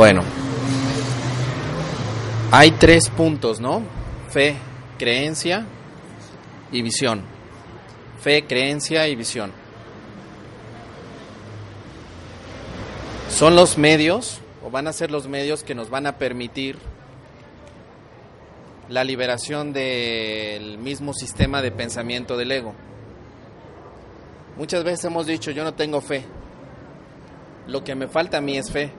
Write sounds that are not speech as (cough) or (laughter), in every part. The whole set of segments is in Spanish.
Bueno, hay tres puntos, ¿no? Fe, creencia y visión. Fe, creencia y visión. Son los medios, o van a ser los medios que nos van a permitir la liberación del mismo sistema de pensamiento del ego. Muchas veces hemos dicho, yo no tengo fe. Lo que me falta a mí es fe.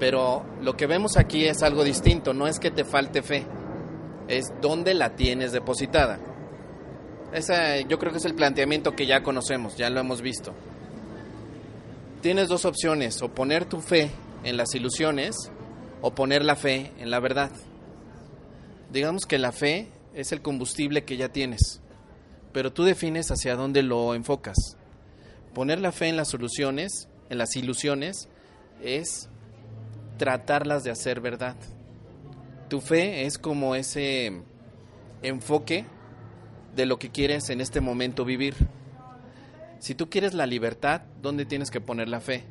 Pero lo que vemos aquí es algo distinto, no es que te falte fe, es dónde la tienes depositada. Yo creo que es el planteamiento que ya conocemos, ya lo hemos visto. Tienes dos opciones, o poner tu fe en las ilusiones o poner la fe en la verdad. Digamos que la fe es el combustible que ya tienes, pero tú defines hacia dónde lo enfocas. Poner la fe en las soluciones, en las ilusiones, es tratarlas de hacer verdad. Tu fe es como ese enfoque de lo que quieres en este momento vivir. Si tú quieres la libertad, ¿dónde tienes que poner la fe?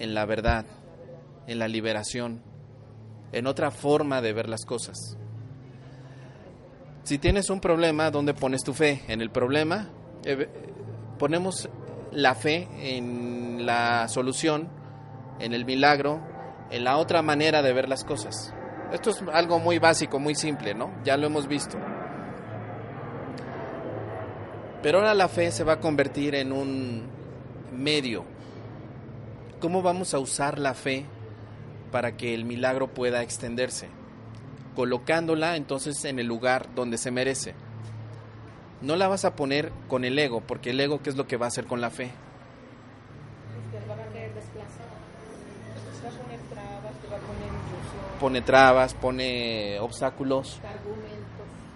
En la verdad, en la liberación, en otra forma de ver las cosas. Si tienes un problema, ¿dónde pones tu fe? En el problema, eh, ponemos la fe en la solución en el milagro, en la otra manera de ver las cosas. Esto es algo muy básico, muy simple, ¿no? Ya lo hemos visto. Pero ahora la fe se va a convertir en un medio. ¿Cómo vamos a usar la fe para que el milagro pueda extenderse? Colocándola entonces en el lugar donde se merece. No la vas a poner con el ego, porque el ego, ¿qué es lo que va a hacer con la fe? Pone trabas, pone obstáculos.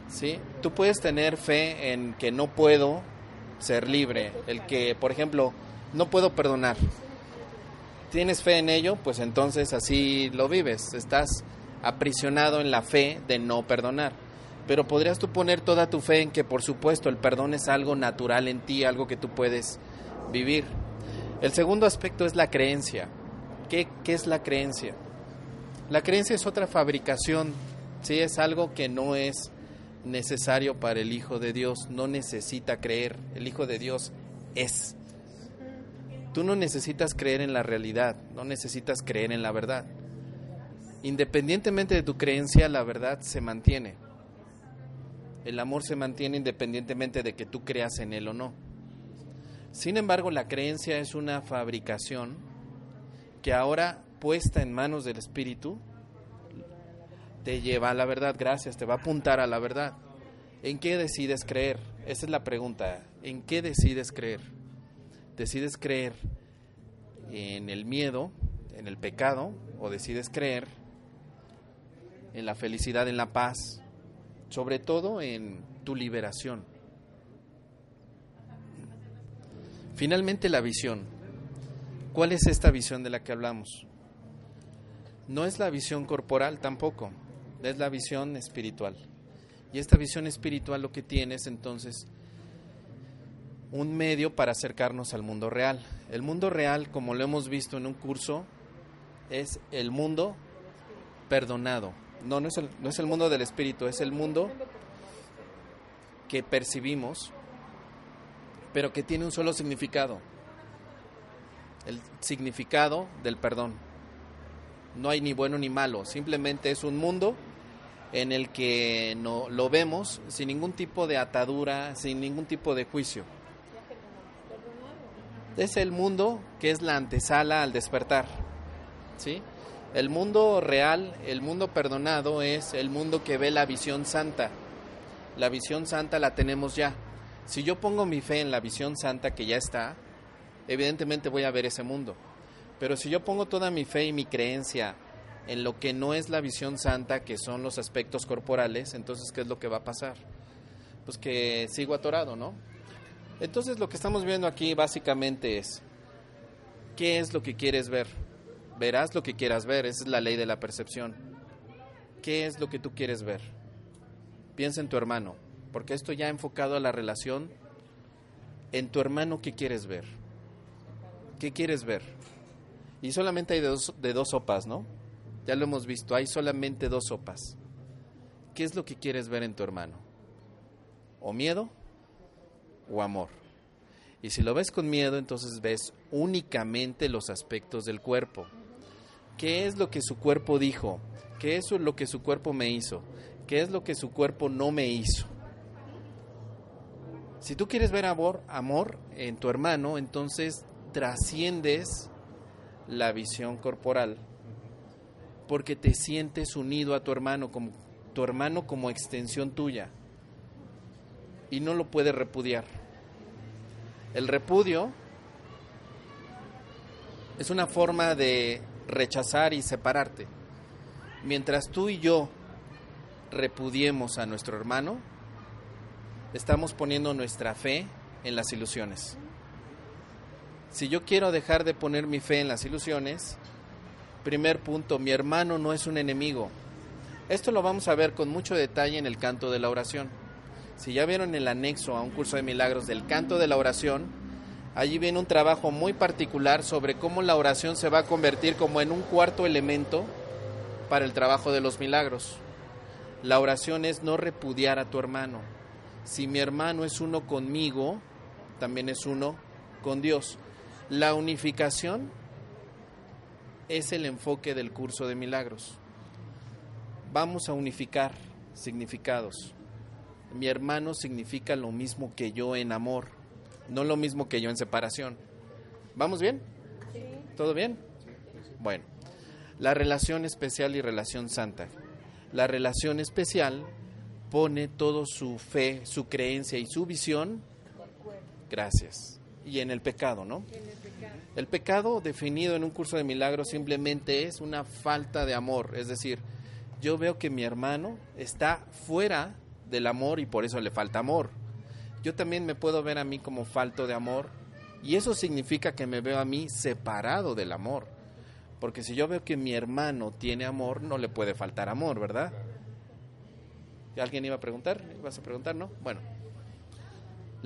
¿Sí? Tú puedes tener fe en que no puedo ser libre, el que, por ejemplo, no puedo perdonar. ¿Tienes fe en ello? Pues entonces así lo vives, estás aprisionado en la fe de no perdonar. Pero podrías tú poner toda tu fe en que, por supuesto, el perdón es algo natural en ti, algo que tú puedes vivir. El segundo aspecto es la creencia. ¿Qué, qué es la creencia? La creencia es otra fabricación, ¿sí? es algo que no es necesario para el Hijo de Dios, no necesita creer, el Hijo de Dios es. Tú no necesitas creer en la realidad, no necesitas creer en la verdad. Independientemente de tu creencia, la verdad se mantiene. El amor se mantiene independientemente de que tú creas en él o no. Sin embargo, la creencia es una fabricación que ahora puesta en manos del Espíritu, te lleva a la verdad, gracias, te va a apuntar a la verdad. ¿En qué decides creer? Esa es la pregunta. ¿En qué decides creer? ¿Decides creer en el miedo, en el pecado, o decides creer en la felicidad, en la paz, sobre todo en tu liberación? Finalmente la visión. ¿Cuál es esta visión de la que hablamos? No es la visión corporal tampoco, es la visión espiritual. Y esta visión espiritual lo que tiene es entonces un medio para acercarnos al mundo real. El mundo real, como lo hemos visto en un curso, es el mundo perdonado. No, no es el, no es el mundo del espíritu, es el mundo que percibimos, pero que tiene un solo significado, el significado del perdón no hay ni bueno ni malo, simplemente es un mundo en el que no, lo vemos sin ningún tipo de atadura, sin ningún tipo de juicio. Es el mundo que es la antesala al despertar. ¿sí? El mundo real, el mundo perdonado es el mundo que ve la visión santa. La visión santa la tenemos ya. Si yo pongo mi fe en la visión santa que ya está, evidentemente voy a ver ese mundo. Pero si yo pongo toda mi fe y mi creencia en lo que no es la visión santa, que son los aspectos corporales, entonces, ¿qué es lo que va a pasar? Pues que sigo atorado, ¿no? Entonces, lo que estamos viendo aquí básicamente es, ¿qué es lo que quieres ver? Verás lo que quieras ver, esa es la ley de la percepción. ¿Qué es lo que tú quieres ver? Piensa en tu hermano, porque esto ya ha enfocado a la relación en tu hermano, ¿qué quieres ver? ¿Qué quieres ver? Y solamente hay de dos, de sopas, ¿no? Ya lo hemos visto, hay solamente dos sopas. ¿Qué es lo que quieres ver en tu hermano? ¿O miedo o amor? Y si lo ves con miedo, entonces ves únicamente los aspectos del cuerpo. ¿Qué es lo que su cuerpo dijo? ¿Qué es lo que su cuerpo me hizo? ¿Qué es lo que su cuerpo no me hizo? Si tú quieres ver amor, amor en tu hermano, entonces trasciendes la visión corporal porque te sientes unido a tu hermano como tu hermano como extensión tuya y no lo puedes repudiar. El repudio es una forma de rechazar y separarte. Mientras tú y yo repudiemos a nuestro hermano, estamos poniendo nuestra fe en las ilusiones. Si yo quiero dejar de poner mi fe en las ilusiones, primer punto, mi hermano no es un enemigo. Esto lo vamos a ver con mucho detalle en el canto de la oración. Si ya vieron el anexo a un curso de milagros del canto de la oración, allí viene un trabajo muy particular sobre cómo la oración se va a convertir como en un cuarto elemento para el trabajo de los milagros. La oración es no repudiar a tu hermano. Si mi hermano es uno conmigo, también es uno con Dios. La unificación es el enfoque del curso de milagros. Vamos a unificar significados. Mi hermano significa lo mismo que yo en amor, no lo mismo que yo en separación. ¿Vamos bien? ¿Todo bien? Bueno, la relación especial y relación santa. La relación especial pone todo su fe, su creencia y su visión, gracias, y en el pecado, ¿no? El pecado definido en un curso de milagros simplemente es una falta de amor, es decir, yo veo que mi hermano está fuera del amor y por eso le falta amor. Yo también me puedo ver a mí como falto de amor y eso significa que me veo a mí separado del amor. Porque si yo veo que mi hermano tiene amor, no le puede faltar amor, ¿verdad? ¿Alguien iba a preguntar? ¿Vas a preguntar, no? Bueno.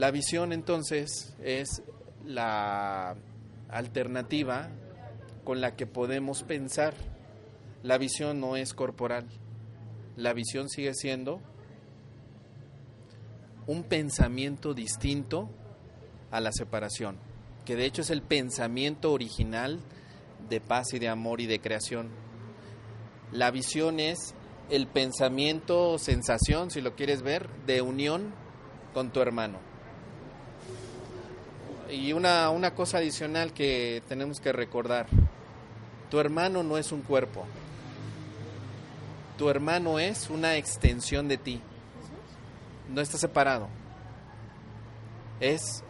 La visión entonces es la alternativa con la que podemos pensar. La visión no es corporal. La visión sigue siendo un pensamiento distinto a la separación, que de hecho es el pensamiento original de paz y de amor y de creación. La visión es el pensamiento, sensación, si lo quieres ver, de unión con tu hermano. Y una, una cosa adicional que tenemos que recordar, tu hermano no es un cuerpo, tu hermano es una extensión de ti, no está separado, es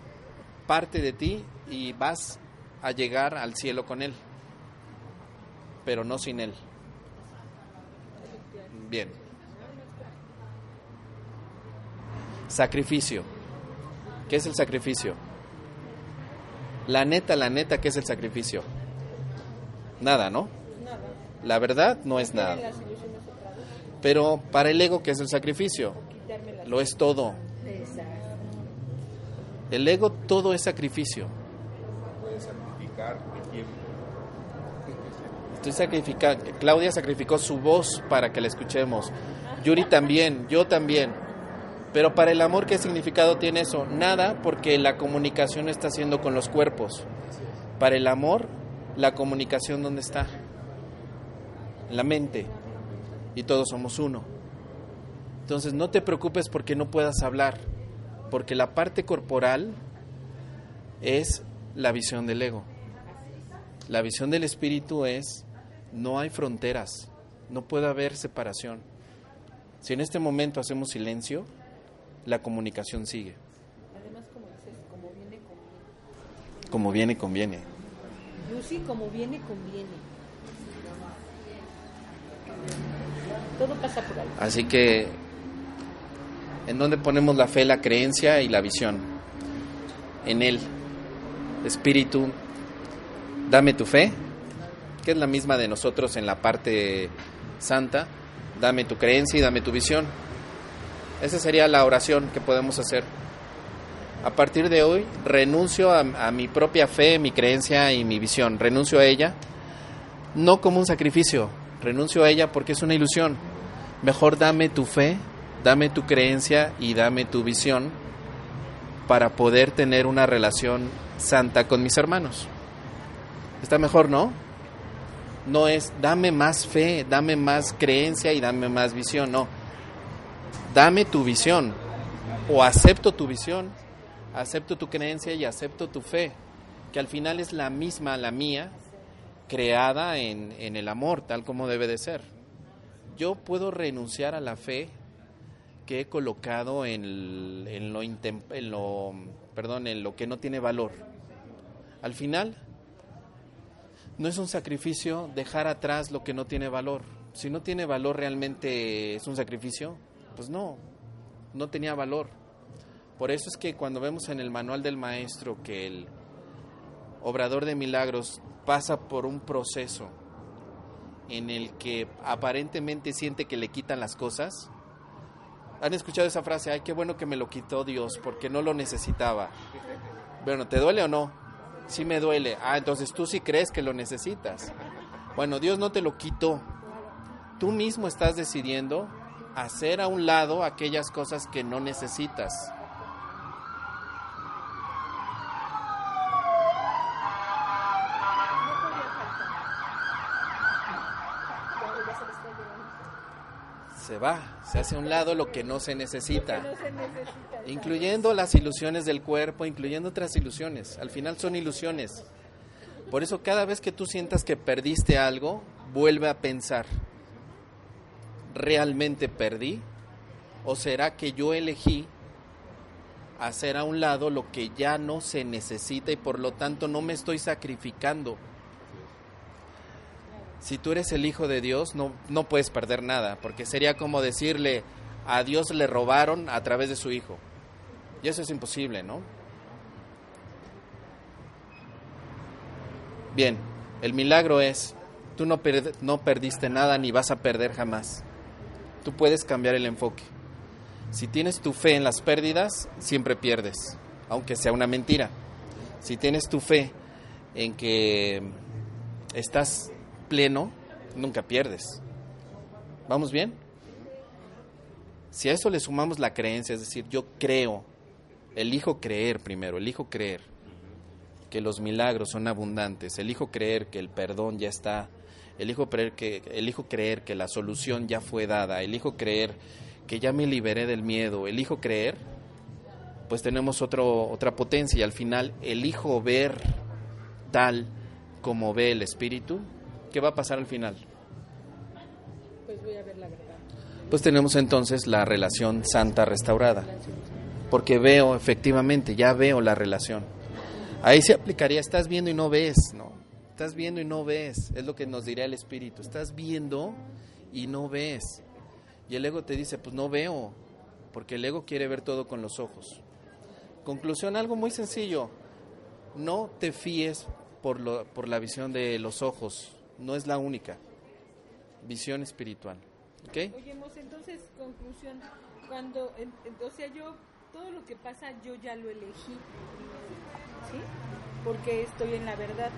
parte de ti y vas a llegar al cielo con él pero no sin Él. Bien. Sacrificio. ¿Qué es el sacrificio? La neta, la neta, ¿qué es el sacrificio? Nada, ¿no? La verdad no es nada. Pero para el ego, ¿qué es el sacrificio? Lo es todo. El ego todo es sacrificio. Estoy sacrificando. Claudia sacrificó su voz para que la escuchemos. Yuri también, yo también. Pero para el amor, ¿qué significado tiene eso? Nada, porque la comunicación está haciendo con los cuerpos. Para el amor, la comunicación, ¿dónde está? La mente. Y todos somos uno. Entonces, no te preocupes porque no puedas hablar, porque la parte corporal es la visión del ego. La visión del espíritu es no hay fronteras, no puede haber separación. Si en este momento hacemos silencio, la comunicación sigue. Además, como dices, como viene, conviene. Como viene, conviene. Lucy, como viene, conviene. Todo pasa por ahí. Así que, ¿en dónde ponemos la fe, la creencia y la visión? En Él. Espíritu, dame tu fe, que es la misma de nosotros en la parte santa, dame tu creencia y dame tu visión. Esa sería la oración que podemos hacer. A partir de hoy renuncio a, mi propia fe, mi creencia y mi visión. Renuncio a ella, no como un sacrificio, renuncio a ella porque es una ilusión. Mejor dame tu fe, dame tu creencia y dame tu visión para poder tener una relación santa con mis hermanos. Está mejor, ¿no? No es dame más fe, dame más creencia y dame más visión, no. Dame tu visión o acepto tu visión, acepto tu creencia y acepto tu fe, que al final es la misma, la mía, creada en, en el amor, tal como debe de ser. Yo puedo renunciar a la fe que he colocado en, en, lo, en lo, perdón, en lo que no tiene valor. Al final, no es un sacrificio dejar atrás lo que no tiene valor. Si no tiene valor realmente es un sacrificio, pues no, no tenía valor. Por eso es que cuando vemos en el manual del maestro que el obrador de milagros pasa por un proceso en el que aparentemente siente que le quitan las cosas, ¿Han escuchado esa frase? Ay, qué bueno que me lo quitó Dios porque no lo necesitaba. Bueno, ¿te duele o no? Sí me duele. Ah, entonces tú sí crees que lo necesitas. Bueno, Dios no te lo quitó. Tú mismo estás decidiendo hacer a un lado aquellas cosas que no necesitas. Se va, se hace a un lado lo que no se necesita. No se necesita. Incluyendo las ilusiones del cuerpo, incluyendo otras ilusiones. Al final son ilusiones. Por eso cada vez que tú sientas que perdiste algo, vuelve a pensar, ¿realmente perdí? ¿O será que yo elegí hacer a un lado lo que ya no se necesita y por lo tanto no me estoy sacrificando? Si tú eres el hijo de Dios, no, no puedes perder nada, porque sería como decirle, a Dios le robaron a través de su hijo. Y eso es imposible, ¿no? Bien, el milagro es, tú no, no perdiste nada ni vas a perder jamás. Tú puedes cambiar el enfoque. Si tienes tu fe en las pérdidas, siempre pierdes, aunque sea una mentira. Si tienes tu fe en que estás pleno, nunca pierdes. ¿Vamos bien? Si a eso le sumamos la creencia, es decir, yo creo, elijo creer primero, elijo creer que los milagros son abundantes, elijo creer que el perdón ya está, elijo creer que, elijo creer que la solución ya fue dada, elijo creer que ya me liberé del miedo, elijo creer, pues tenemos otro, otra potencia y al final elijo ver tal como ve el Espíritu, ¿qué va a pasar al final? Pues voy a ver la verdad. Pues tenemos entonces la relación santa restaurada, porque veo efectivamente, ya veo la relación. Ahí se aplicaría, estás viendo y no ves, ¿no? Estás viendo y no ves, es lo que nos diría el Espíritu, estás viendo y no ves. Y el ego te dice, pues no veo, porque el ego quiere ver todo con los ojos. Conclusión, algo muy sencillo, no te fíes por, lo, por la visión de los ojos, no es la única, visión espiritual. ¿Ok? Oye, Mos, entonces, conclusión, cuando, o sea, yo, todo lo que pasa, yo ya lo elegí, ¿sí? Porque estoy en la verdad.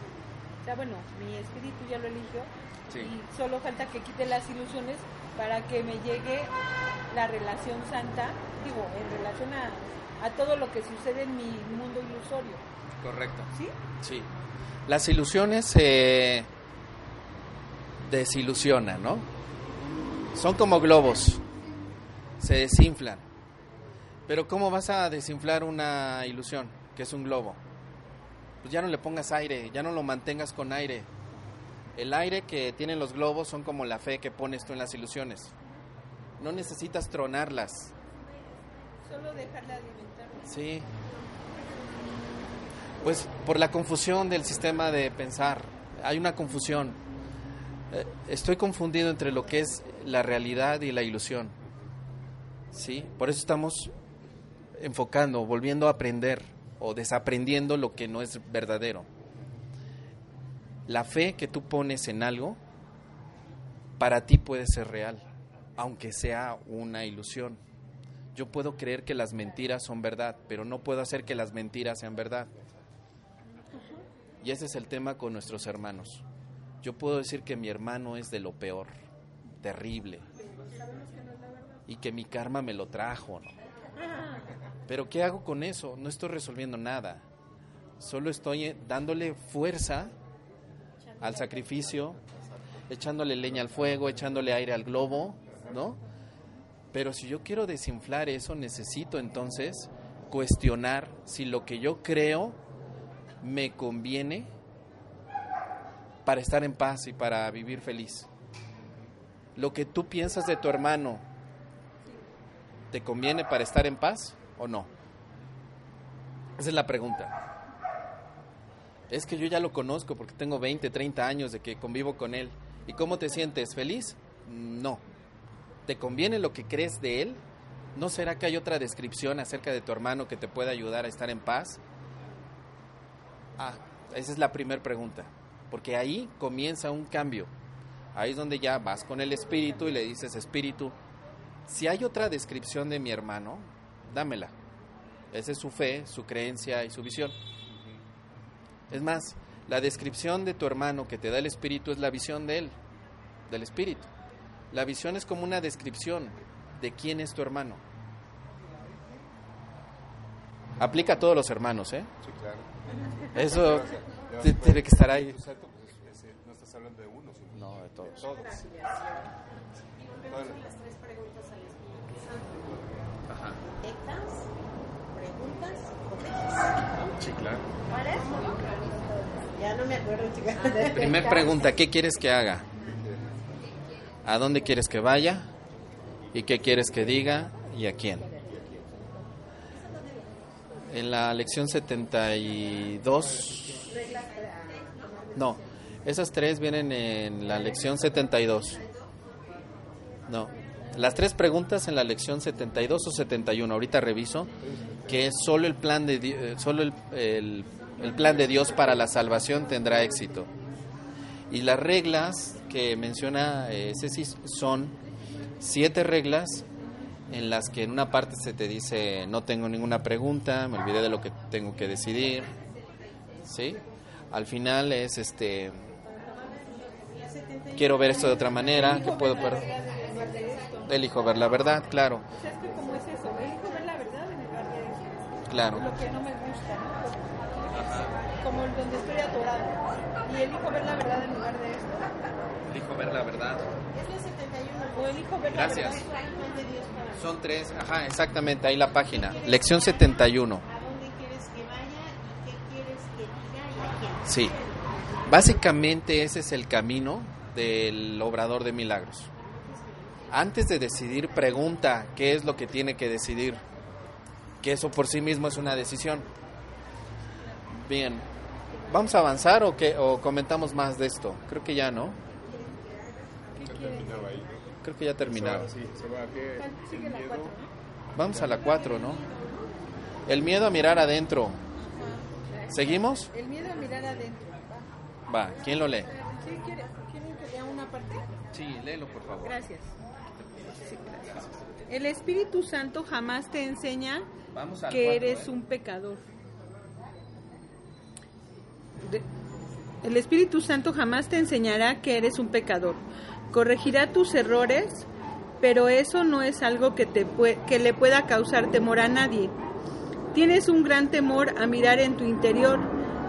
O sea, bueno, mi espíritu ya lo eligió Sí. y solo falta que quite las ilusiones para que me llegue la relación santa, digo, en relación a, a todo lo que sucede en mi mundo ilusorio, Correcto. ¿sí? Sí. Las ilusiones se desilusionan, ¿no? Son como globos. Se desinflan. Pero ¿cómo vas a desinflar una ilusión, que es un globo? Pues ya no le pongas aire, ya no lo mantengas con aire. El aire que tienen los globos son como la fe que pones tú en las ilusiones. No necesitas tronarlas. Solo dejarla alimentarme. Sí. Pues por la confusión del sistema de pensar. Hay una confusión. Eh, Estoy confundido entre lo que es la realidad y la ilusión. Sí, por eso estamos enfocando, volviendo a aprender o desaprendiendo lo que no es verdadero. La fe que tú pones en algo para ti puede ser real, aunque sea una ilusión. Yo puedo creer que las mentiras son verdad, pero no puedo hacer que las mentiras sean verdad. Y ese es el tema con nuestros hermanos. Yo puedo decir que mi hermano es de lo peor, terrible, y que mi karma me lo trajo. Pero ¿qué hago con eso? No estoy resolviendo nada. Solo estoy eh, dándole fuerza al sacrificio, echándole leña al fuego, echándole aire al globo, ¿no? Pero si yo quiero desinflar eso, necesito entonces cuestionar si lo que yo creo me conviene para estar en paz y para vivir feliz. Lo que tú piensas de tu hermano, ¿te conviene para estar en paz o no? Esa es la pregunta. Es que yo ya lo conozco porque tengo 20, 30 años de que convivo con él. ¿Y cómo te sientes? ¿Feliz? No. ¿Te conviene lo que crees de él? ¿No será que hay otra descripción acerca de tu hermano que te pueda ayudar a estar en paz? Ah, esa es la primera pregunta, porque ahí comienza un cambio. Ahí es donde ya vas con el espíritu y le dices, espíritu, si hay otra descripción de mi hermano, dámela. Esa es su fe, su creencia y su visión. Es más, la descripción de tu hermano que te da el espíritu es la visión de él, del espíritu. La visión es como una descripción de quién es tu hermano. Aplica a todos los hermanos, ¿eh? Sí, claro. Eso tiene que estar ahí. Pues, es- es- no estás hablando de uno, sino No, de de todos. todos. Todas las- Ajá. Directas, preguntas o quejas. Sí, claro. Ya no me acuerdo, chicas. Primer pregunta, ¿qué quieres que haga? ¿A dónde quieres que vaya? ¿Y qué quieres que diga? ¿Y a quién? En la lección 72... No, esas tres vienen en la lección 72. No, las tres preguntas en la lección 72 o 71, ahorita reviso, que es solo el plan de, eh, solo el- el plan de Dios para la salvación tendrá éxito. Y las reglas que menciona eh, son siete reglas en las que en una parte se te dice no tengo ninguna pregunta, me olvidé de lo que tengo que decidir, ¿sí? Al final es este quiero ver esto de otra manera, que puedo per- elijo ver la verdad, claro, claro. lo que no me gusta. Como el donde estoy atorado. Y elijo ver la verdad en lugar de esto. Elijo ver la verdad. Es la 71. O elijo ver Gracias. la verdad. Para Son tres, ajá, exactamente, ahí la página. Lección 71. ¿A dónde quieres que vaya y qué quieres que diga y a quién? Sí. Básicamente ese es el camino del obrador de milagros. Antes de decidir, pregunta qué es lo que tiene que decidir. Que eso por sí mismo es una decisión. Bien. ¿Vamos a avanzar o, qué, o comentamos más de esto? Creo que ya, ¿no? Creo que ya terminaba. Vamos a la 4, ¿no? El miedo a mirar adentro. ¿Seguimos? El miedo a mirar adentro. Va, ¿quién lo lee? ¿Sí quiere, ¿Quieren que lea una parte? Sí, léelo, por favor. Gracias. Sí, gracias. El Espíritu Santo jamás te enseña Vamos que cuatro, eres ¿eh? un pecador. El Espíritu Santo jamás te enseñará que eres un pecador. Corregirá tus errores, pero eso no es algo que, te que le pueda causar temor a nadie. Tienes un gran temor a mirar en tu interior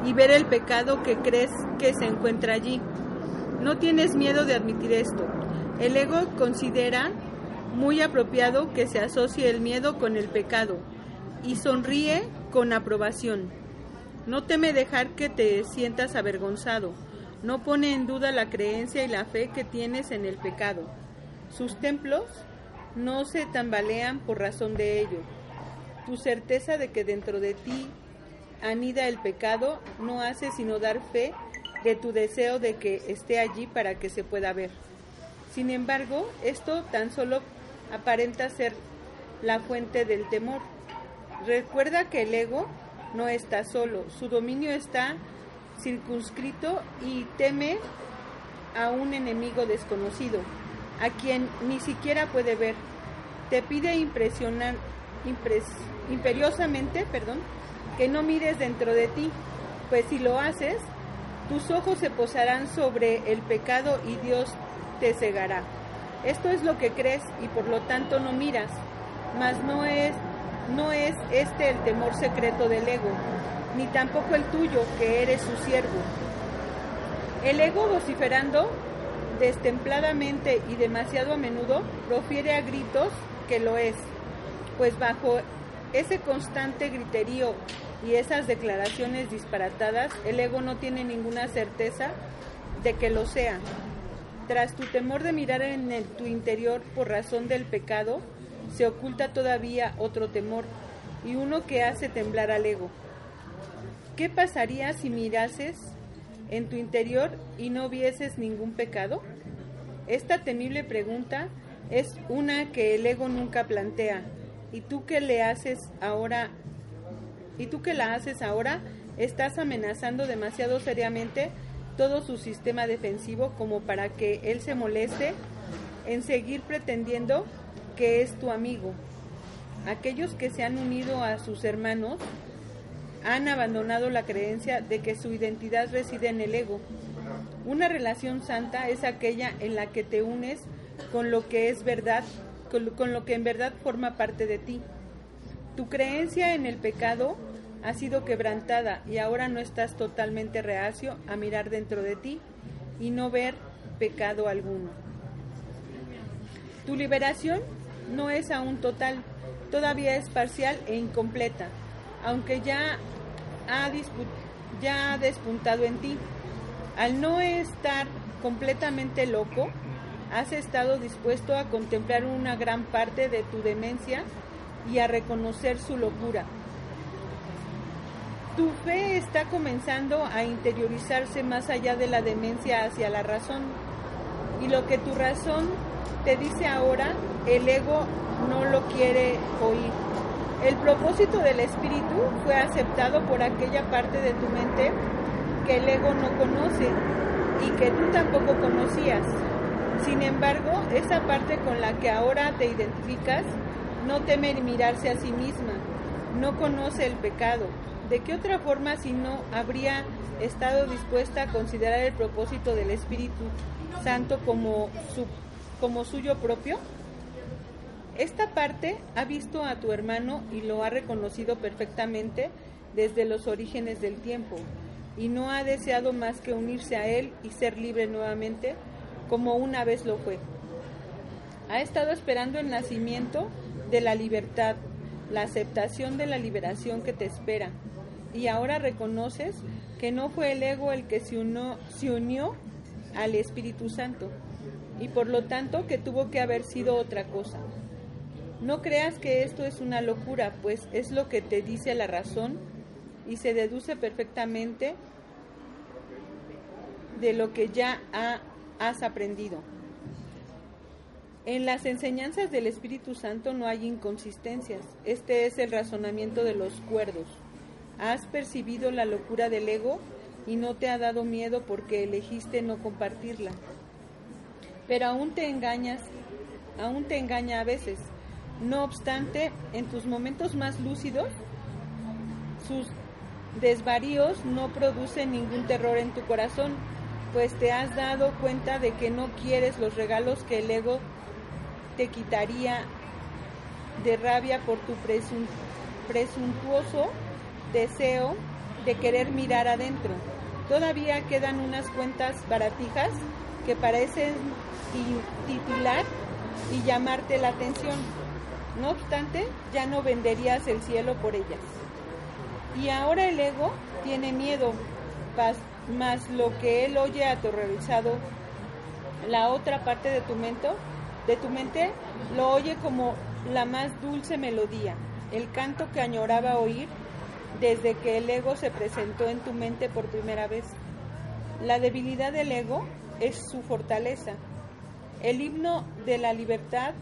y ver el pecado que crees que se encuentra allí. No tienes miedo de admitir esto. El ego considera muy apropiado que se asocie el miedo con el pecado y sonríe con aprobación. No teme dejar que te sientas avergonzado. No pone en duda la creencia y la fe que tienes en el pecado. Sus templos no se tambalean por razón de ello. Tu certeza de que dentro de ti anida el pecado no hace sino dar fe de tu deseo de que esté allí para que se pueda ver. Sin embargo, esto tan solo aparenta ser la fuente del temor. Recuerda que el ego no está solo, su dominio está circunscrito y teme a un enemigo desconocido, a quien ni siquiera puede ver. te pide impresionar, impres- imperiosamente perdón, que no mires dentro de ti, pues si lo haces, tus ojos se posarán sobre el pecado y Dios te cegará. Esto es lo que crees y por lo tanto no miras, mas no es, no es este el temor secreto del ego, ni tampoco el tuyo, que eres su siervo. El ego vociferando destempladamente y demasiado a menudo profiere a gritos que lo es, pues bajo ese constante griterío y esas declaraciones disparatadas, el ego no tiene ninguna certeza de que lo sea. Tras tu temor de mirar en tu interior por razón del pecado, se oculta todavía otro temor y uno que hace temblar al ego. ¿Qué pasaría si mirases en tu interior y no vieses ningún pecado? Esta temible pregunta es una que el ego nunca plantea. ¿Y tú qué le haces ahora? ¿Y tú que la haces ahora? Estás amenazando demasiado seriamente todo su sistema defensivo como para que él se moleste en seguir pretendiendo que es tu amigo. Aquellos que se han unido a sus hermanos han abandonado la creencia de que su identidad reside en el ego. Una relación santa es aquella en la que te unes con lo que es verdad, con lo, que en verdad forma parte de ti. Tu creencia en el pecado ha sido quebrantada y ahora no estás totalmente reacio a mirar dentro de ti y no ver pecado alguno. Tu liberación no es aún total, todavía es parcial e incompleta, aunque ya ha, ya ha despuntado en ti. Al no estar completamente loco, has estado dispuesto a contemplar una gran parte de tu demencia y a reconocer su locura. Tu fe está comenzando a interiorizarse más allá de la demencia hacia la razón. Y lo que tu razón te dice ahora, el ego no lo quiere oír. El propósito del espíritu fue aceptado por aquella parte de tu mente que el ego no conoce y que tú tampoco conocías. Sin embargo, esa parte con la que ahora te identificas no teme mirarse a sí misma, no conoce el pecado. ¿De qué otra forma si no habría estado dispuesta a considerar el propósito del Espíritu Santo como, su, como suyo propio? Esta parte ha visto a tu hermano y lo ha reconocido perfectamente desde los orígenes del tiempo y no ha deseado más que unirse a él y ser libre nuevamente como una vez lo fue. Ha estado esperando el nacimiento de la libertad, la aceptación de la liberación que te espera y ahora reconoces que no fue el ego el que se se unió al Espíritu Santo y por lo tanto que tuvo que haber sido otra cosa. No creas que esto es una locura, pues es lo que te dice la razón y se deduce perfectamente de lo que ya ha- has aprendido. En las enseñanzas del Espíritu Santo no hay inconsistencias. Este es el razonamiento de los cuerdos. Has percibido la locura del ego y no te ha dado miedo porque elegiste no compartirla. Pero aún te engañas, aún te engaña a veces. No obstante, en tus momentos más lúcidos, sus desvaríos no producen ningún terror en tu corazón, pues te has dado cuenta de que no quieres los regalos que el ego te quitaría de rabia por tu presun- presuntuoso deseo de querer mirar adentro. Todavía quedan unas cuentas baratijas que parecen ti- titular y llamarte la atención. No obstante, ya no venderías el cielo por ellas. Y ahora el ego tiene miedo, mas lo que él oye aterrorizado, la otra parte de tu mente, de tu mente lo oye como la más dulce melodía, el canto que añoraba oír desde que el ego se presentó en tu mente por primera vez. La debilidad del ego es su fortaleza. El himno de la libertad,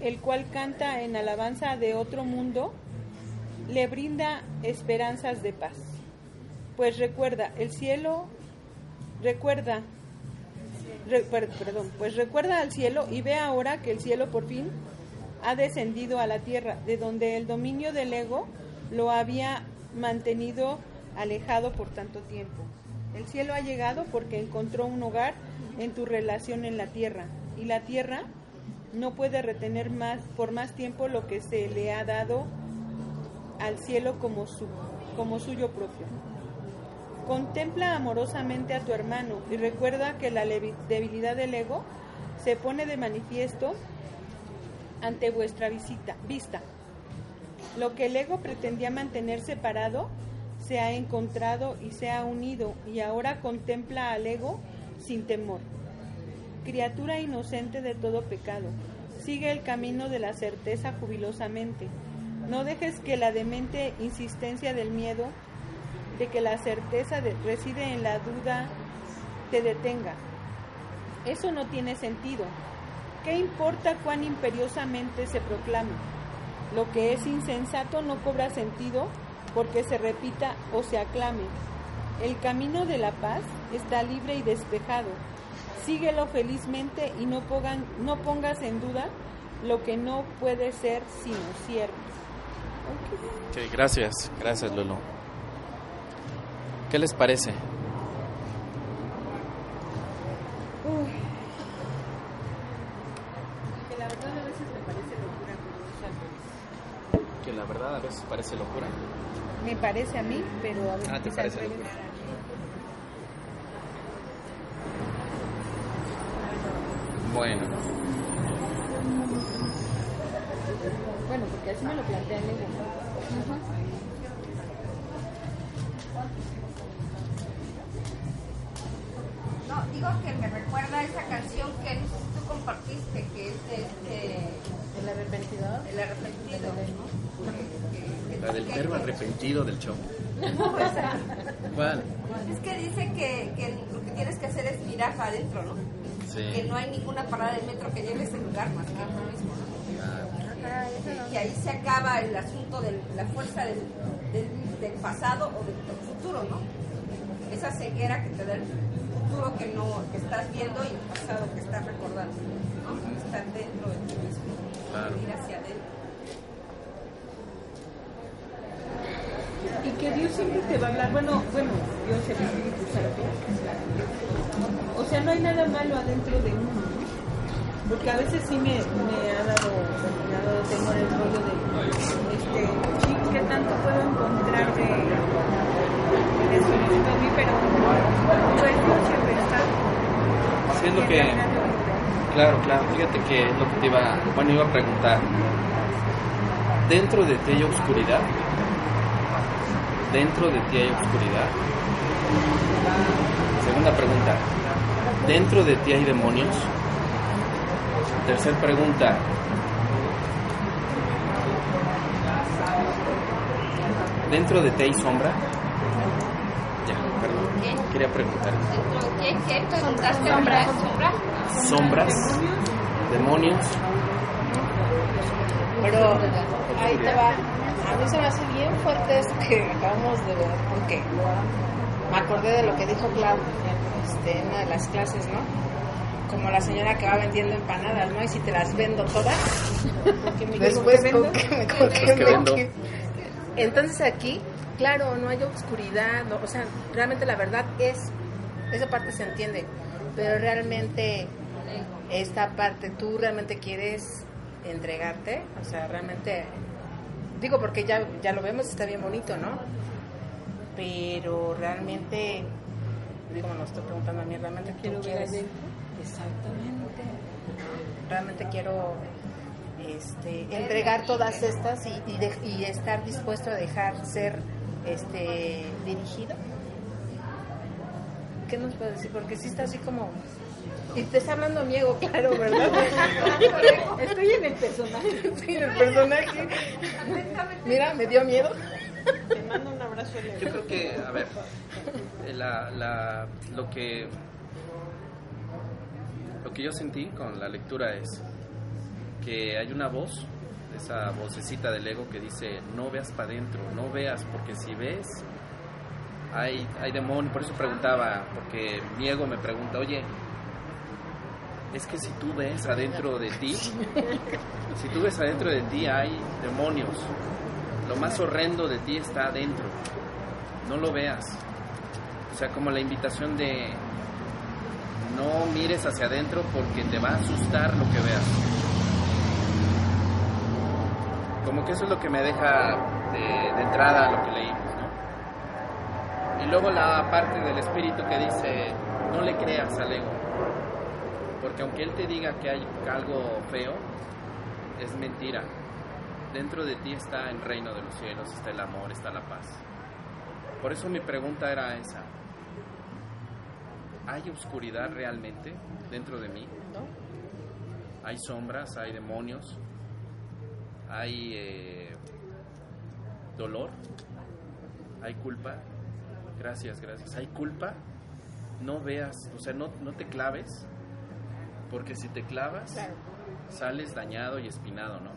el cual canta en alabanza de otro mundo, le brinda esperanzas de paz. Pues recuerda, el cielo, recuerda, re- per- perdón, pues recuerda al cielo y ve ahora que el cielo por fin ha descendido a la tierra, de donde el dominio del ego lo había mantenido alejado por tanto tiempo. El cielo ha llegado porque encontró un hogar en tu relación en la tierra, y la tierra no puede retener más por más tiempo lo que se le ha dado al cielo como, su, como suyo propio. Contempla amorosamente a tu hermano y recuerda que la debilidad del ego se pone de manifiesto ante vuestra visita, vista. Lo que el ego pretendía mantener separado se ha encontrado y se ha unido y ahora contempla al ego sin temor. Criatura inocente de todo pecado, sigue el camino de la certeza jubilosamente. No dejes que la demente insistencia del miedo de que la certeza de- reside en la duda te detenga. Eso no tiene sentido. ¿Qué importa cuán imperiosamente se proclama? Lo que es insensato no cobra sentido porque se repita o se aclame. El camino de la paz está libre y despejado. Síguelo felizmente y no, pongan- no pongas en duda lo que no puede ser sino cierto. Ok, gracias, gracias Lolo. ¿Qué les parece? Que la verdad a veces me parece locura, pero es al revés. Que parece locura. Me parece a mí, pero a veces Ah, ¿te parece locura? Bueno, Bueno, porque así me lo plantea el ego. No, digo que me recuerda a esa canción que tú compartiste, que es de este, ¿El arrepentido? El Arrepentido. La del verbo arrepentido del show. ¿Cuál? Es que dice que, que lo que tienes que hacer es mirar para adentro, ¿no? Que no hay ninguna parada de metro que lleve ese lugar más que tú mismo, ¿no? Ah, que ahí se acaba el asunto de la fuerza del, del, del pasado o del, del futuro, ¿no? Esa ceguera que te da el futuro que no que estás viendo y el pasado que estás recordando, ¿no? Dentro de ti mismo, Claro. ir hacia adentro. Y que Dios siempre te va a hablar, bueno, bueno, Dios el Espíritu Santo. O sea, no hay nada malo adentro de uno, ¿no? Porque a veces sí me, me ha dado, me ha dado temor el rollo de, este, sí, ¿qué tanto puedo encontrar de, de solución a mí? Pero, pues Dios siempre está. Y que... Claro, claro. Fíjate que es lo que te iba... Bueno, iba a preguntar. ¿Dentro de ti hay oscuridad? ¿Dentro de ti hay oscuridad? Segunda pregunta. ¿Dentro de ti hay demonios? Tercer pregunta. ¿Dentro de ti hay sombra? Ya, perdón. Quería preguntar. ¿Qué, qué preguntaste? ¿Sombra? ¿Sombra? ¿Sombras? ¿Demonios? Pero ahí te va. A mí se me hace bien fuerte esto que acabamos de ver, porque me acordé de lo que dijo Clau este, en una de las clases, ¿no? Como la señora que va vendiendo empanadas, ¿no? Y si te las vendo todas, después con que me con que Las que me- vendo. Entonces aquí, claro, no hay oscuridad, no, o sea, realmente la verdad es, esa parte se entiende, pero realmente esta parte, tú realmente quieres entregarte, o sea, realmente, digo porque ya, ya lo vemos, está bien bonito, ¿no? Pero realmente, digo, me lo estoy preguntando a mí, realmente tú Quiero ver quieres... adentro. Exactamente. Realmente quiero este, entregar todas estas y, y, de- y estar dispuesto a dejar ser este, dirigido. ¿Qué nos puede decir? Porque sí está así como... Y te está hablando mi ego, claro, ¿verdad? (laughs) Estoy en el personaje. Sí, el personaje. Mira, me dio miedo. Te mando un abrazo. Yo creo que, a ver, eh, la, la, lo que lo que yo sentí con la lectura es que hay una voz, esa vocecita del ego que dice no veas para adentro, no veas, porque si ves hay, hay demonio, por eso preguntaba, porque mi ego me pregunta, oye, es que si tú ves adentro de ti, si tú ves adentro de ti hay demonios. Lo más horrendo de ti está adentro. No lo veas. O sea, como la invitación de no mires hacia adentro porque te va a asustar lo que veas. Como que eso es lo que me deja de, de entrada lo que leímos. Y luego la parte del espíritu que dice, no le creas al ego. Porque aunque él te diga que hay algo feo, es mentira. Dentro de ti está el reino de los cielos, está el amor, está la paz. Por eso mi pregunta era esa. ¿Hay oscuridad realmente dentro de mí? ¿no? ¿Hay sombras? ¿Hay demonios? ¿Hay eh, dolor? ¿Hay culpa? Gracias, gracias. ¿Hay culpa? No veas, o sea, no, no te claves, porque si te clavas, Claro. sales dañado y espinado, ¿no?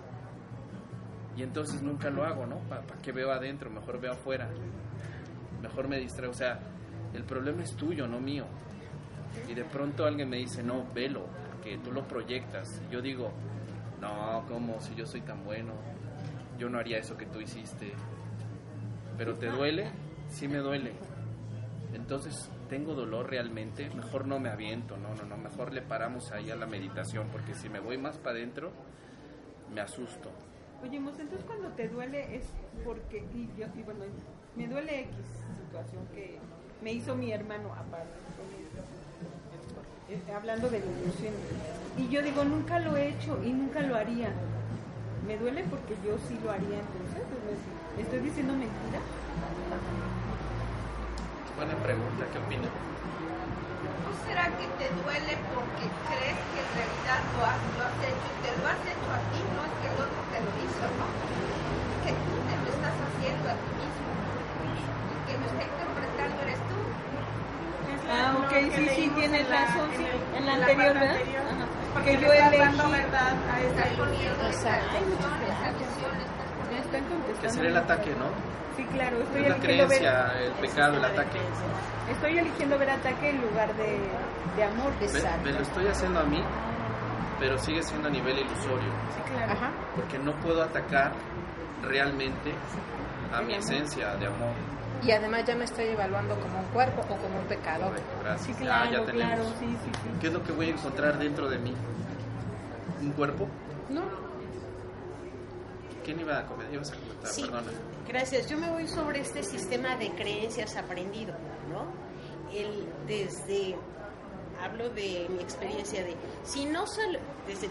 Y entonces nunca lo hago, ¿no? ¿Para qué veo adentro? Mejor veo afuera. Mejor me distraigo. O sea, el problema es tuyo, no mío. Y de pronto alguien me dice, no, velo, que tú lo proyectas. Y yo digo, no, ¿cómo? Si yo soy tan bueno, yo no haría eso que tú hiciste. Pero te duele, sí me duele. Entonces, ¿tengo dolor realmente? Mejor no me aviento, no, no, no, mejor le paramos ahí a la meditación, porque si me voy más para adentro, me asusto. Oye, Mos, entonces cuando te duele es porque, y yo, y bueno, me duele X situación que me hizo mi hermano aparte, eh, hablando de ilusión. Y yo digo, nunca lo he hecho y nunca lo haría. Me duele porque yo sí lo haría, entonces, ¿me estoy diciendo mentira? Buena pregunta, ¿qué opinas? ¿No será que te duele porque crees que en realidad lo has, lo has hecho y te lo has hecho a ti? No es que el otro te lo hizo, ¿no? Es que tú te lo estás haciendo a ti mismo. El que lo está interpretando eres tú. Ah, ok, sí, sí, tienes razón, sí, en la anterior, ¿verdad? Porque yo elegí. dando verdad a esa Exacto. Están contestando. Que sería el ataque, ¿no? Sí, claro, estoy Es la eligiendo ver, creencia, el pecado, el ataque. estoy eligiendo ver ataque en lugar de, de amor. Exacto. Me lo estoy haciendo a mí, pero sigue siendo a nivel ilusorio. Sí, claro. Ajá. Porque no puedo atacar realmente a mi esencia de amor. Y además ya me estoy evaluando como un cuerpo o como un pecador. Gracias. Sí, Ah, claro, ya tenemos. claro, sí, sí, sí. ¿Qué es lo que voy a encontrar dentro de mí? ¿Un cuerpo? No, ¿Quién iba a comentar? Ibas a comentar, Sí. perdona. Gracias. Yo me voy sobre este sistema de creencias aprendido, ¿no? El, desde, hablo de mi experiencia de, si no sal, desde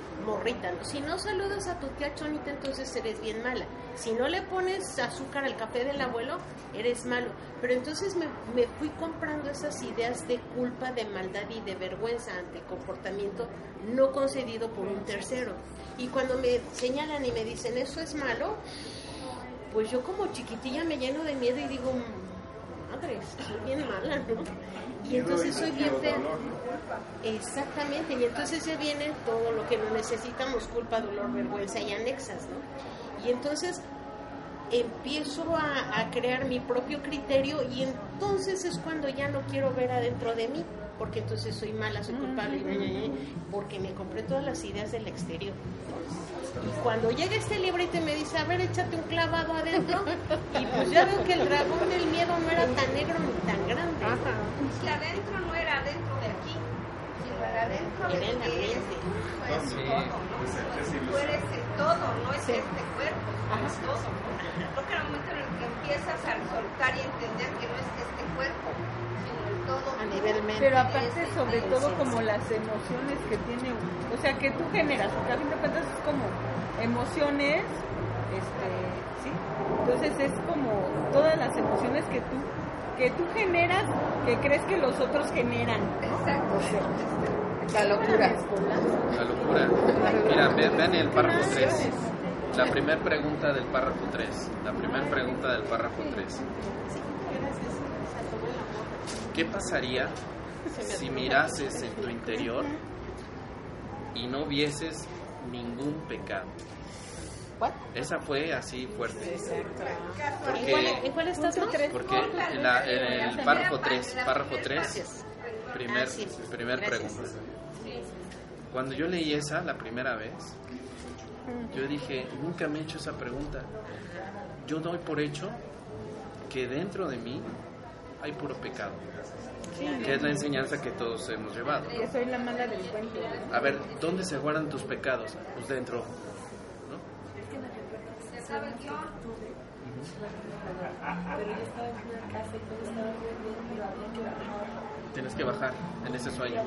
si no saludas a tu tía Chonita, entonces eres bien mala. Si no le pones azúcar al café del abuelo, eres malo. Pero entonces me, me fui comprando esas ideas de culpa, de maldad y de vergüenza ante comportamiento no concedido por un tercero. Y cuando me señalan y me dicen, eso es malo, pues yo como chiquitilla me lleno de miedo y digo, madre, soy bien mala, ¿no? Y entonces soy bien. Exactamente, y entonces ya viene todo lo que no necesitamos, culpa, dolor, vergüenza y anexas, ¿no? Y entonces empiezo a, a crear mi propio criterio y entonces es cuando ya no quiero ver adentro de mí, porque entonces soy mala, soy culpable, porque me compré todas las ideas del exterior. Y cuando llega este librito y me dice, a ver, échate un clavado adentro, y pues ya veo que el dragón del miedo no era tan negro ni tan grande. Si adentro no era adentro de aquí, sino era adentro de Era en la que es, mente. no es Sí. todo, ¿no? Tú eres el todo, no es este cuerpo, es todo. Creo que en el momento en el que empiezas a soltar y entender que no es este cuerpo, sino el todo. A nivel mente. Pero aparte, sobre todo, como las emociones que tiene, o sea, que tú generas, porque a fin de cuentas es como emociones, este, ¿sí? Entonces es como todas las emociones que tú, que tú generas, que crees que los otros generan. Exacto. la locura. La locura. Mira, ve- vean el párrafo 3. La primera pregunta del párrafo 3. La primera pregunta del párrafo 3. ¿Qué pasaría si mirases en tu interior y no vieses ningún pecado? ¿Cuál? Esa fue así fuerte. ¿En cuál, Porque, en cuál estás, no? porque en, la- en el párrafo 3, párrafo 3, Gracias. primer, Ah, primer pregunta. Cuando yo leí esa la primera vez, yo dije, nunca me he hecho esa pregunta. Yo doy por hecho que dentro de mí hay puro pecado, que es la enseñanza que todos hemos llevado. Que soy la mala del cuento. A ver, ¿dónde se guardan tus pecados? Pues dentro. ¿no? Tienes que bajar en ese sueño.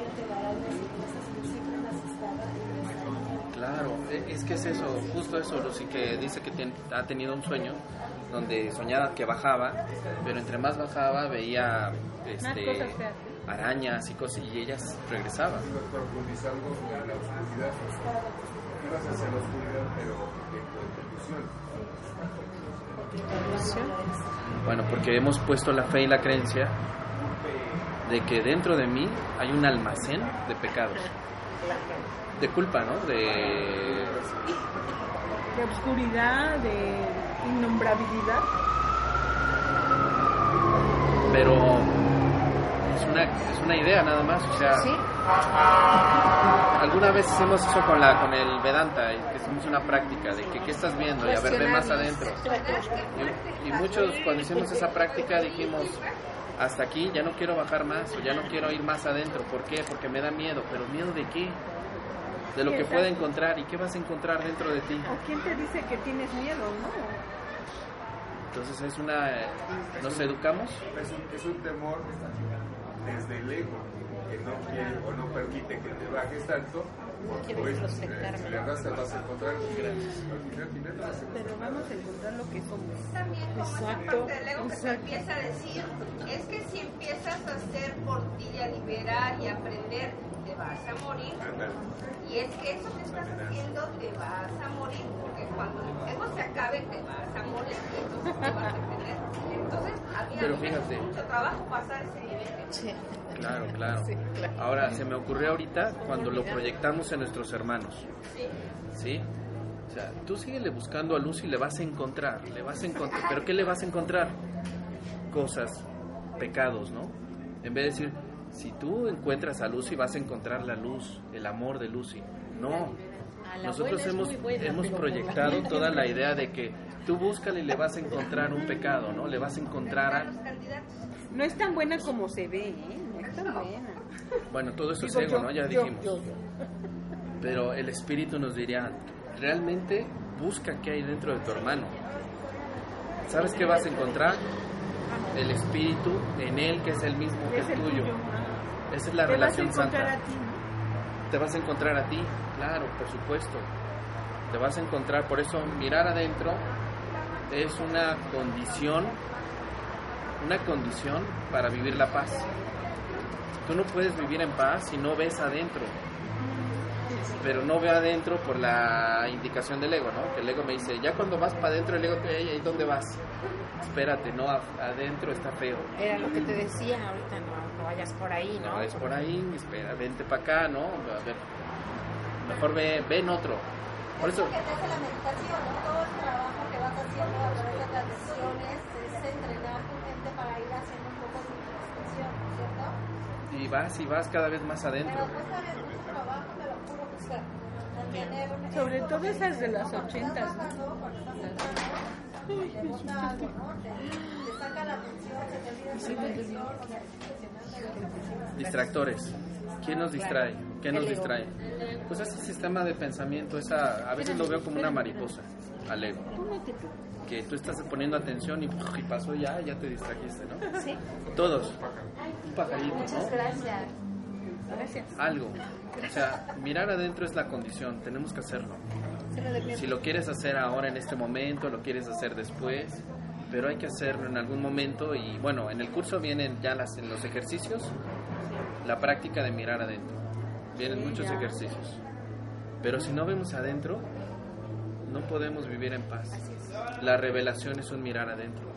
Claro, e- es que es eso, justo eso, Lucy, que dice que ha tenido un sueño donde soñaba que bajaba, pero entre más bajaba veía este, arañas y cosas y ellas regresaban. Ibas profundizando en la oscuridad. Ibas hacia la oscuridad, pero en ilusión. Bueno, porque hemos puesto la fe y la creencia de que dentro de mí hay un almacén de pecados, de culpa, ¿no? De De obscuridad, de innombrabilidad. pero es una es una idea nada más, o sea, Sí, alguna vez hicimos eso con la con el Vedanta, que hicimos una práctica de que qué estás viendo y a ver ve más adentro. Y, y muchos cuando hicimos esa práctica dijimos hasta aquí ya no quiero bajar más o ya no quiero ir más adentro. ¿Por qué? Porque me da miedo. ¿Pero miedo de qué? De lo que puede encontrar. ¿Y qué vas a encontrar dentro de ti? ¿O quién te dice que tienes miedo, no? Entonces es una... ¿Nos educamos? Es un, es un temor desde el ego, que no quiere o no permite que te bajes tanto. Quiero Pues, introspectarme. eh, si le arrastras vas a encontrar. Encontrar. Pero vamos a encontrar lo que somos. también como esa Exacto, parte del ego que exacto. empieza a decir, es que si empiezas a hacer por ti y a liberar y a aprender, vas a morir. Y es que eso que estás haciendo te vas a morir, porque cuando el se acabe te vas a morir y entonces te vas a detener. Entonces, a mí, a Pero mí me fíjate. costó mucho trabajo pasar ese nivel. sí. Claro, claro. Sí, claro. Ahora, se me ocurrió ahorita cuando lo proyectamos en nuestros hermanos. Sí. ¿Sí? O sea, tú síguele buscando a luz y le vas a encontrar, le vas a encontrar. ¿Pero qué le vas a encontrar? Cosas, pecados, ¿no? En vez de decir, si tú encuentras a Lucy vas a encontrar la luz, el amor de Lucy. No. Nosotros hemos, buena, hemos proyectado (laughs) toda la idea de que tú búscale y le vas a encontrar un pecado, ¿no? Le vas a encontrar a... No es tan buena como se ve, ¿eh? No es tan buena. Bueno, todo eso es ego, ¿no? Ya yo, dijimos. yo, yo. Pero el espíritu nos diría, realmente busca qué hay dentro de tu hermano. ¿Sabes qué vas a encontrar? El espíritu en él, que es el mismo que Es el tuyo. Esa es la Te vas a relación encontrar santa. a ti, ¿no? Te vas a encontrar a ti, claro, por supuesto. Te vas a encontrar, por eso mirar adentro es una condición, una condición para vivir la paz. Tú no puedes vivir en paz si no ves adentro. Pero no veo adentro por la indicación del ego, ¿no? Que el ego me dice, ya cuando vas para adentro, el ego te dice, ¿y dónde vas? Espérate, no, adentro está feo. Era lo que te decía ahorita, no, no vayas por ahí, ¿no? No, es por ahí, espera, vente para acá, ¿no? A ver, mejor ve, ven otro. Por eso, que te hace la meditación, ¿no? Todo el trabajo que vas haciendo a través de las sesiones es entrenar tu mente para ir haciendo un poco de introspección, ¿cierto? y vas y vas cada vez más adentro. Pero cuesta mucho trabajo, te lo juro, o sea, mantener un- Sobre todo esas de las ochentas. Distractores. ¿Quién nos distrae? ¿Qué nos distrae? Pues ese sistema de pensamiento, esa, a veces lo veo como una mariposa al ego. Que tú estás poniendo atención y, y pasó ya, ya te distrajiste, ¿no? Sí. Todos. Un pajarito, Muchas gracias. Gracias. Algo. O sea, mirar adentro es la condición, tenemos que hacerlo. Si lo quieres hacer ahora en este momento, lo quieres hacer después, pero hay que hacerlo en algún momento y bueno, en el curso vienen ya las, en los ejercicios la práctica de mirar adentro. Vienen muchos ejercicios. Pero si no vemos adentro, no podemos vivir en paz. La revelación es un mirar adentro.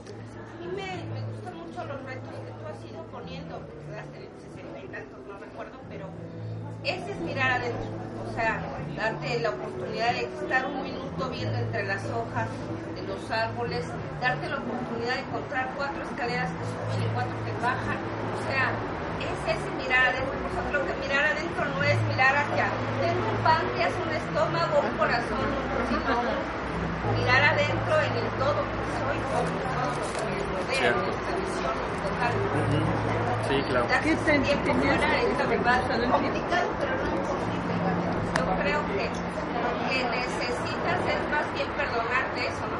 Y me, me gustan mucho los retos que tú has ido poniendo, porque has tenido 60 y tantos, no recuerdo, pero ese es mirar adentro. O sea, darte la oportunidad de estar un minuto viendo entre las hojas de los árboles, darte la oportunidad de encontrar cuatro escaleras que suben y cuatro que bajan. O sea, es ese mirar adentro. Por ejemplo, que mirar adentro no es mirar hacia, tengo estómago, un corazón, un mirar adentro en el todo que soy, rodea, Cierto. esta visión total. Ujú. Sí, claro. ¿Qué fuera que esta verdad. Complicado, pero no imposible. Yo creo que lo que necesitas es más bien perdonarte eso, ¿no?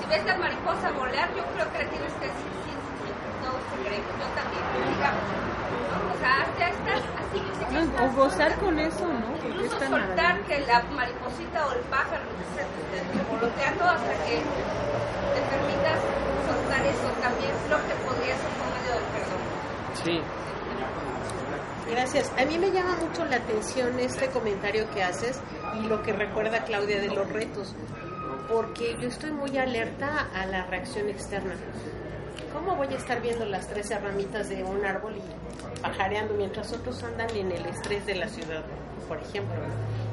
Si ves la mariposa volar, yo creo que tienes que decir, sí, sí, sí, todos se creen, yo también, digamos. ¿no? O sea, ya estás así, o gozar con eso, ¿no? Incluso soltar que la mariposita o el pájaro te esté revoloteando hasta que te permitas soltar eso también lo que podría ser por medio del perdón. Sí, Gracias. A mí me llama mucho la atención este comentario que haces y lo que recuerda Claudia de los retos, porque yo estoy muy alerta a la reacción externa. ¿Cómo voy a estar viendo las 13 ramitas de un árbol y pajareando mientras otros andan en el estrés de la ciudad, por ejemplo?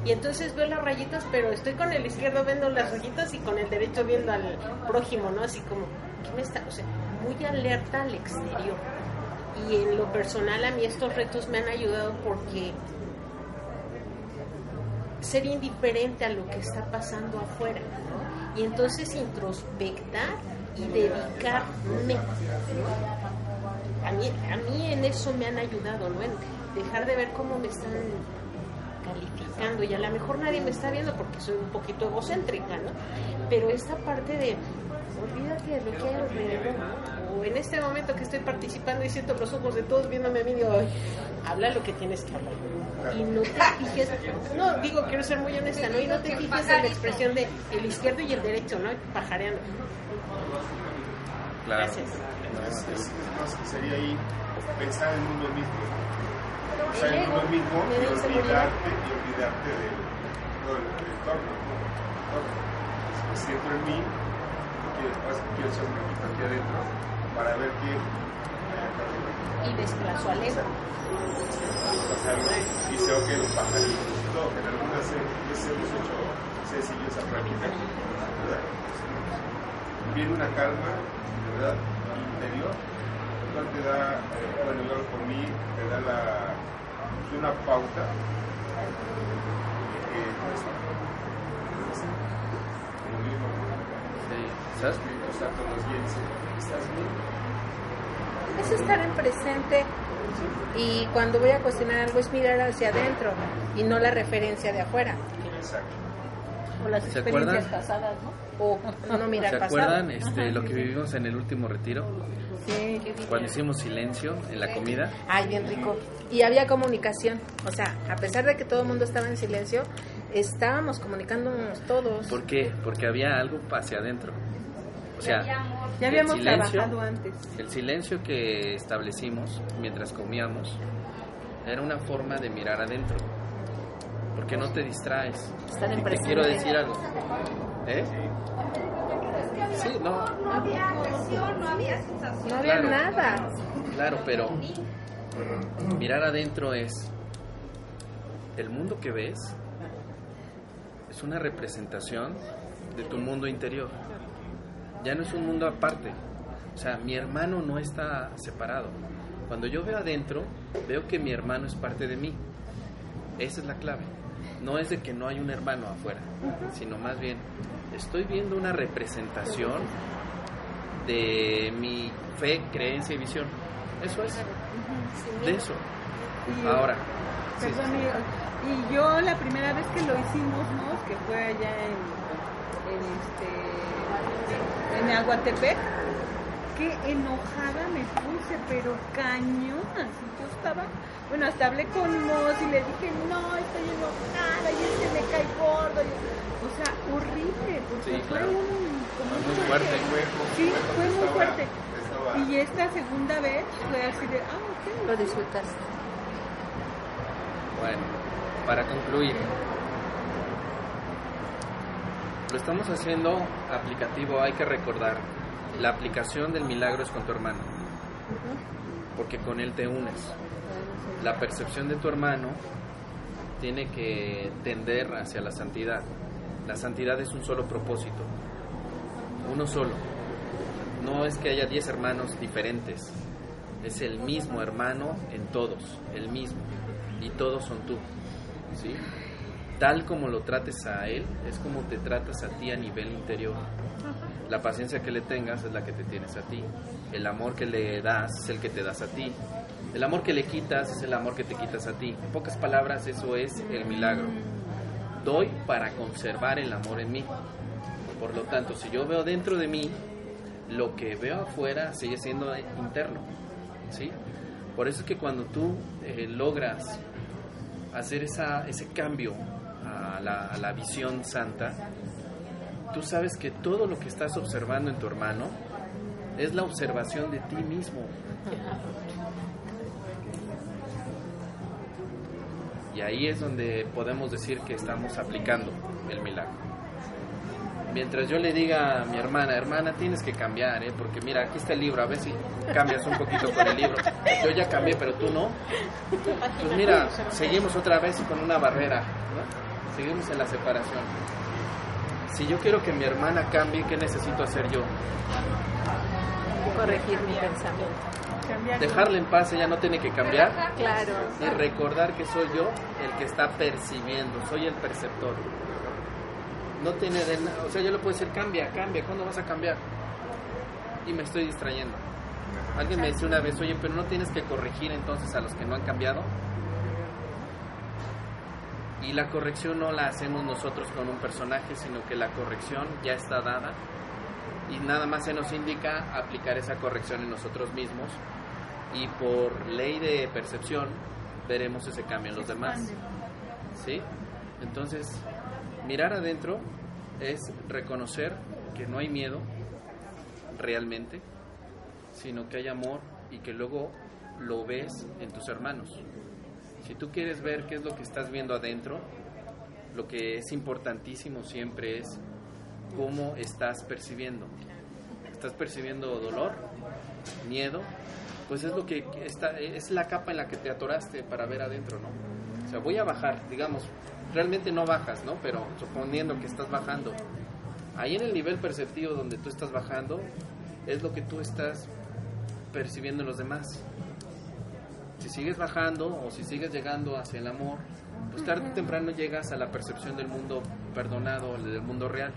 Y entonces veo las rayitas, pero estoy con el izquierdo viendo las rayitas y con el derecho viendo al prójimo, ¿no? Así como, ¿qué me está? O sea, muy alerta al exterior. Y en lo personal a mí estos retos me han ayudado porque ser indiferente a lo que está pasando afuera. Y entonces introspectar y dedicarme. A mí, a mí en eso me han ayudado, ¿no? En dejar de ver cómo me están calificando y a lo mejor nadie me está viendo porque soy un poquito egocéntrica, ¿no? Pero esta parte de olvídate de lo que hay alrededor, ¿no? O en este momento que estoy participando y siento los ojos de todos viéndome a mí, digo, "Ay, habla lo que tienes que hablar. Y no te fijes, no, digo, quiero ser muy honesta, ¿no? Y no te fijes en la expresión de el izquierdo y el derecho, ¿no? Pajareando. claro. Gracias. Es, es- es más que sería ahí pensar en uno mismo. Pensar en uno mismo y olvidarte, y olvidarte de todo el entorno. ¿no? Siento en mí, quiero, quiero ser un poquito aquí adentro para ver qué. Y desplazo al ego. y se que los pajaritos todo, en algunas veces hemos hecho sencillo esa práctica. Viene una calma, ¿verdad? Interior, lo cual te da, eh, bueno, yo por mí, te da la, una pauta de que O sea, con los bienes, estás bien, Es estar en presente y cuando voy a cuestionar algo es mirar hacia adentro y no la referencia de afuera exacto. O las ¿Se experiencias acuerdan? pasadas, ¿no? o no mirar ¿Se pasado. acuerdan este, lo que vivimos en el último retiro? Sí. Cuando hicimos silencio en la comida. Ay, bien rico. Y había comunicación. O sea, a pesar de que todo el mundo estaba en silencio, estábamos comunicándonos todos. ¿Por qué? Porque había algo hacia adentro. O sea, Ya habíamos el silencio, trabajado antes. El silencio que establecimos mientras comíamos era una forma de mirar adentro. Porque no te distraes. Estar en te quiero decir algo. ¿Eh? Sí, no, No había agresión, no había sensación. No había Claro. nada. claro, pero mirar adentro es el mundo que ves es una representación de tu mundo interior. Ya no es un mundo aparte. O sea, mi hermano no está separado. Cuando yo veo adentro, veo que mi hermano es parte de mí. Esa es la clave. No es de que no hay un hermano afuera, sino más bien estoy viendo una representación de mi fe, creencia y visión. Eso es. De eso. Ahora. sí, y, y yo la primera vez que lo hicimos, ¿no? Que fue allá en, en este en Aguatepec, qué enojada me puse, pero cañón, así yo estaba, bueno, hasta hablé con Moss y le dije, no, estoy enojada y es que me cae gordo, y- o sea, horrible, porque Sí, fue claro. un, como un Muy fuerte. Sí, fue muy Estaba- fuerte. estaba- Y esta segunda vez fue así de, ah, ok. Lo disfrutaste. Bueno, para concluir, lo estamos haciendo aplicativo, hay que recordar, la aplicación del milagro es con tu hermano, porque con él te unes. La percepción de tu hermano tiene que tender hacia la santidad. La santidad es un solo propósito, uno solo. No es que haya 10 hermanos diferentes, es el mismo hermano en todos, el mismo, y todos son tú. ¿sí? Tal como lo trates a él, es como te tratas a ti a nivel interior. La paciencia que le tengas es la que te tienes a ti. El amor que le das es el que te das a ti. El amor que le quitas es el amor que te quitas a ti. En pocas palabras, eso es el milagro. Doy para conservar el amor en mí. Por lo tanto, si yo veo dentro de mí, lo que veo afuera sigue siendo interno. ¿sí? Por eso es que cuando tú eh, logras hacer esa, ese cambio a la, visión santa, tú sabes que todo lo que estás observando en tu hermano es la observación de ti mismo. Y ahí es donde podemos decir que estamos aplicando el milagro. Mientras yo le diga a mi hermana, hermana, tienes que cambiar, ¿eh? porque mira, aquí está el libro, a ver si cambias un poquito con el libro. Yo ya cambié, pero tú no. Pues mira, seguimos otra vez con una barrera. Seguimos en la separación. Si yo quiero que mi hermana cambie, ¿qué necesito hacer yo? Corregir mi pensamiento. Dejarla en paz, ella no tiene que cambiar. Claro. y recordar que soy yo el que está percibiendo, soy el perceptor. No tiene de nada, o sea, yo le puedo decir, cambia, cambia, ¿cuándo vas a cambiar? Y me estoy distrayendo. Alguien me dice una vez, oye, pero no tienes que corregir entonces a los que no han cambiado. Y la corrección no la hacemos nosotros con un personaje, sino que la corrección ya está dada y nada más se nos indica aplicar esa corrección en nosotros mismos y por ley de percepción veremos ese cambio en los demás. ¿Sí? Entonces, mirar adentro es reconocer que no hay miedo realmente, sino que hay amor y que luego lo ves en tus hermanos. Si tú quieres ver qué es lo que estás viendo adentro, lo que es importantísimo siempre es cómo estás percibiendo. ¿Estás percibiendo dolor? ¿Miedo? Pues es lo que está, es la capa en la que te atoraste para ver adentro, ¿no? O sea, voy a bajar, digamos, realmente no bajas, ¿no? Pero suponiendo que estás bajando. Ahí en el nivel perceptivo donde tú estás bajando, es lo que tú estás percibiendo en los demás. Si sigues bajando o si sigues llegando hacia el amor, pues tarde o temprano llegas a la percepción del mundo perdonado, del mundo real,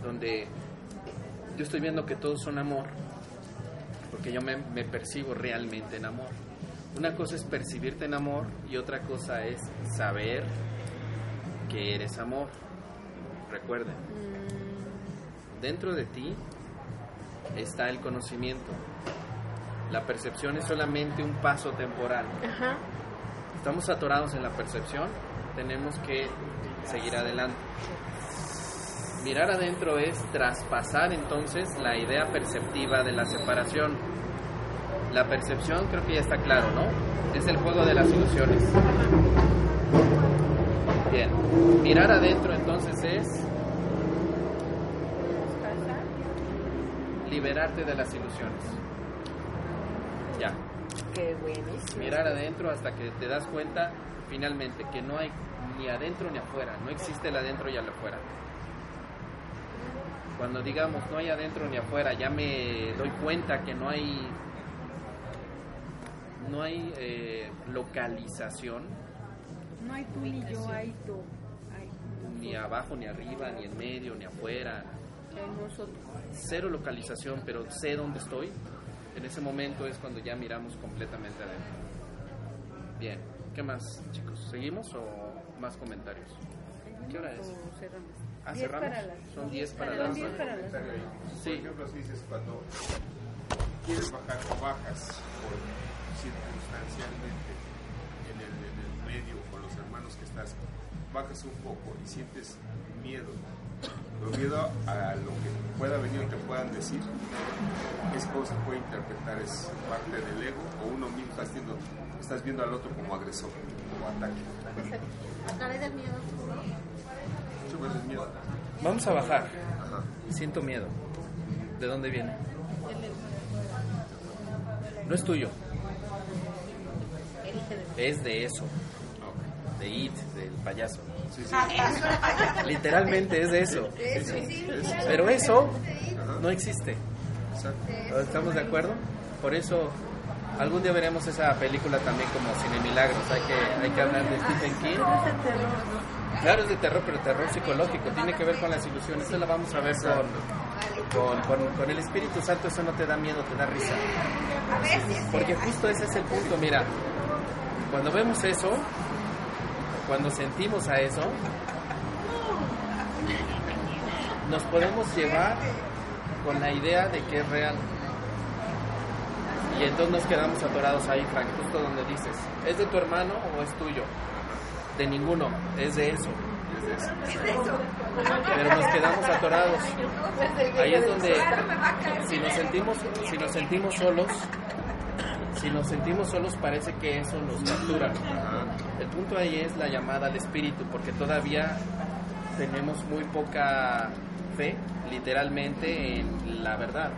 donde yo estoy viendo que todos son amor, porque yo me, me percibo realmente en amor. Una cosa es percibirte en amor y otra cosa es saber que eres amor. Recuerden, dentro de ti está el conocimiento. La percepción es solamente un paso temporal. Ajá. Estamos atorados en la percepción, tenemos que seguir adelante. Mirar adentro es traspasar entonces la idea perceptiva de la separación. La percepción creo que ya está claro, ¿no? Es el juego de las ilusiones. Bien, mirar adentro entonces es liberarte de las ilusiones. Ya, Qué buenísimo. mirar adentro hasta que te das cuenta finalmente que no hay ni adentro ni afuera, no existe el adentro y el afuera. Cuando digamos no hay adentro ni afuera, ya me doy cuenta que no hay no hay eh, localización No hay tú ni yo, hay tú. Hay ni abajo ni arriba ni en medio ni afuera, en nosotros. cero localización, pero sé dónde estoy. En ese momento es cuando ya miramos completamente adentro. Bien, ¿qué más, chicos? ¿Seguimos o más comentarios? ¿Qué hora es? O cerramos. Ah, Diez cerramos. para las- Son 10 para las para las. Sí. Por ejemplo, si dices cuando quieres bajar o bajas por circunstancialmente en el, en el medio con los hermanos que estás, bajas un poco y sientes miedo. Pero miedo a lo que pueda venir o te puedan decir, es cómo se puede interpretar, es parte del ego o uno mismo estás viendo, estás viendo al otro como agresor, como ataque. A través del miedo. Muchas veces miedo. Vamos a bajar. Ajá. Siento miedo. ¿De dónde viene? No es tuyo. Es de eso. De It, del payaso. Sí, sí. Literalmente es eso. Pero eso no existe. ¿Estamos de acuerdo? Por eso Algún día veremos esa película también como Cine Milagros. Hay que, hay que hablar de Stephen King. Claro, es de terror, pero terror psicológico. Tiene que ver con las ilusiones. Eso la vamos a ver con, con, con- el Espíritu Santo. Eso no te da miedo, te da risa. Porque justo ese es el punto. Mira, cuando vemos eso, cuando sentimos a eso, nos podemos llevar con la idea de que es real. Y entonces nos quedamos atorados ahí, Frank, justo donde dices, ¿es de tu hermano o es tuyo? De ninguno, es de eso. Pero nos quedamos atorados. Ahí es donde, si nos sentimos, si nos sentimos solos, si nos sentimos solos parece que eso nos captura. El punto ahí es la llamada al espíritu, porque todavía tenemos muy poca fe, literalmente, en la verdad.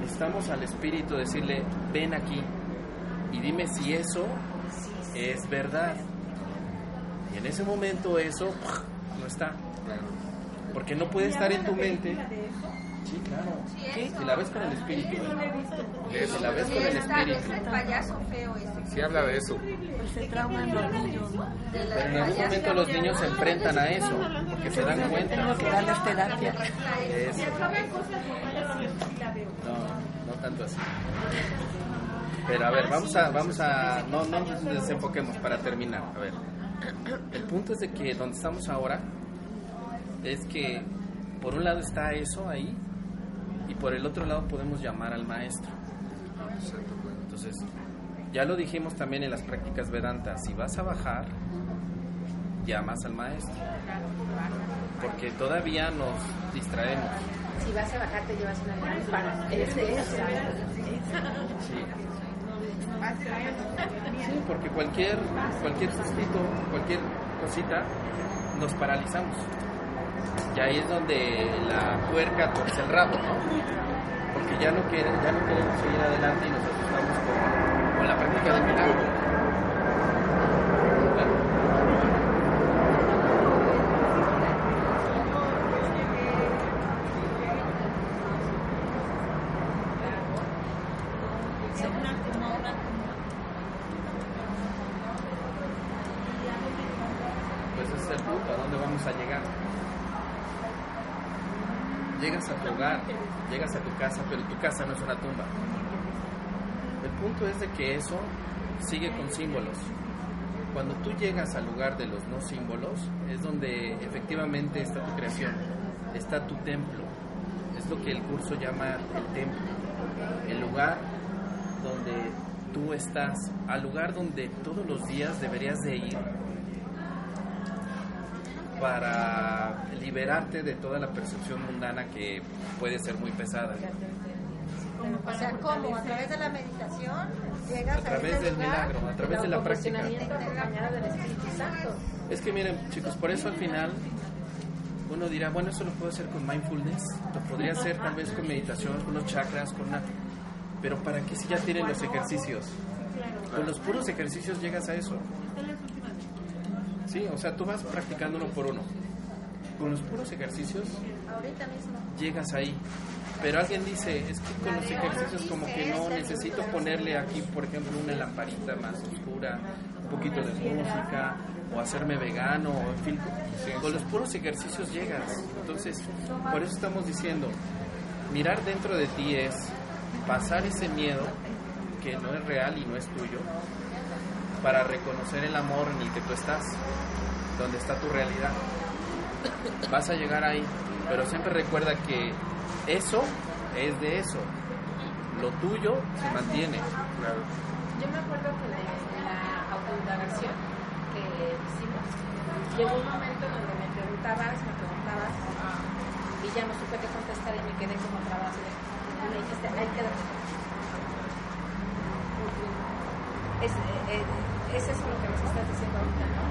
Necesitamos al espíritu decirle, ven aquí y dime si eso es verdad. Y en ese momento eso no está. Porque no puede estar en tu mente. Sí, claro. Sí, si la ves con el espíritu. Si la ves con el espíritu. el payaso feo ese. Sí habla de eso. Pero en algún momento los niños se enfrentan a eso, porque se dan cuenta. Es- No, no tanto así. Pero a ver, vamos a, vamos a, no, no nos desenfoquemos para terminar. A ver, el punto es de que donde estamos ahora es que por un lado está eso ahí y por el otro lado podemos llamar al maestro. Entonces, ya lo dijimos también en las prácticas Vedanta, si vas a bajar, llamas al maestro. Porque todavía nos distraemos. Si vas a bajar, te llevas una lámpara. Es de eso. Sí. Sí, porque cualquier, cualquier sustito, cualquier cosita, nos paralizamos. Y ahí es donde la puerca torce el rabo, ¿no? Porque ya no, queremos seguir adelante y nos asustamos con, con la práctica del milagro. Claro. Pues ese es el punto, ¿a dónde vamos a llegar? Llegas a tu hogar, llegas a tu casa, no es una tumba. El punto es de que eso sigue con símbolos. Cuando tú llegas al lugar de los no símbolos, es donde efectivamente está tu creación, está tu templo. Es lo que el curso llama el templo. El lugar donde tú estás, al lugar donde todos los días deberías de ir para liberarte de toda la percepción mundana que puede ser muy pesada. O sea, ¿cómo? ¿A través de la meditación llegas A través ese del lugar? milagro, a través de la práctica. Autogestionamiento acompañado del Espíritu Santo. Es que miren, chicos, por eso al final uno dirá, bueno, eso lo puedo hacer con mindfulness, lo podría hacer tal vez con meditación, con los chakras, con una... Pero ¿para qué si ya tienen los ejercicios? Con los puros ejercicios llegas a eso. Sí, o sea, tú vas practicando uno por uno. Con los puros ejercicios llegas ahí. Pero alguien dice, es que con los ejercicios como que no necesito ponerle aquí, por ejemplo, una lamparita más oscura, un poquito de música, o hacerme vegano, o en fin, con los puros ejercicios llegas. Entonces, por eso estamos diciendo, mirar dentro de ti es pasar ese miedo que no es real y no es tuyo, para reconocer el amor en el que tú estás, donde está tu realidad. Vas a llegar ahí, pero siempre recuerda que eso es de eso. Lo tuyo se mantiene. Yo me acuerdo que la, la autoindagación que hicimos, llegó un momento donde me preguntabas, me preguntabas, y ya no supe qué contestar y me quedé como de, y me dijiste, ahí quédate. Es, eh, eh, es eso lo que nos estás diciendo ahorita, ¿no?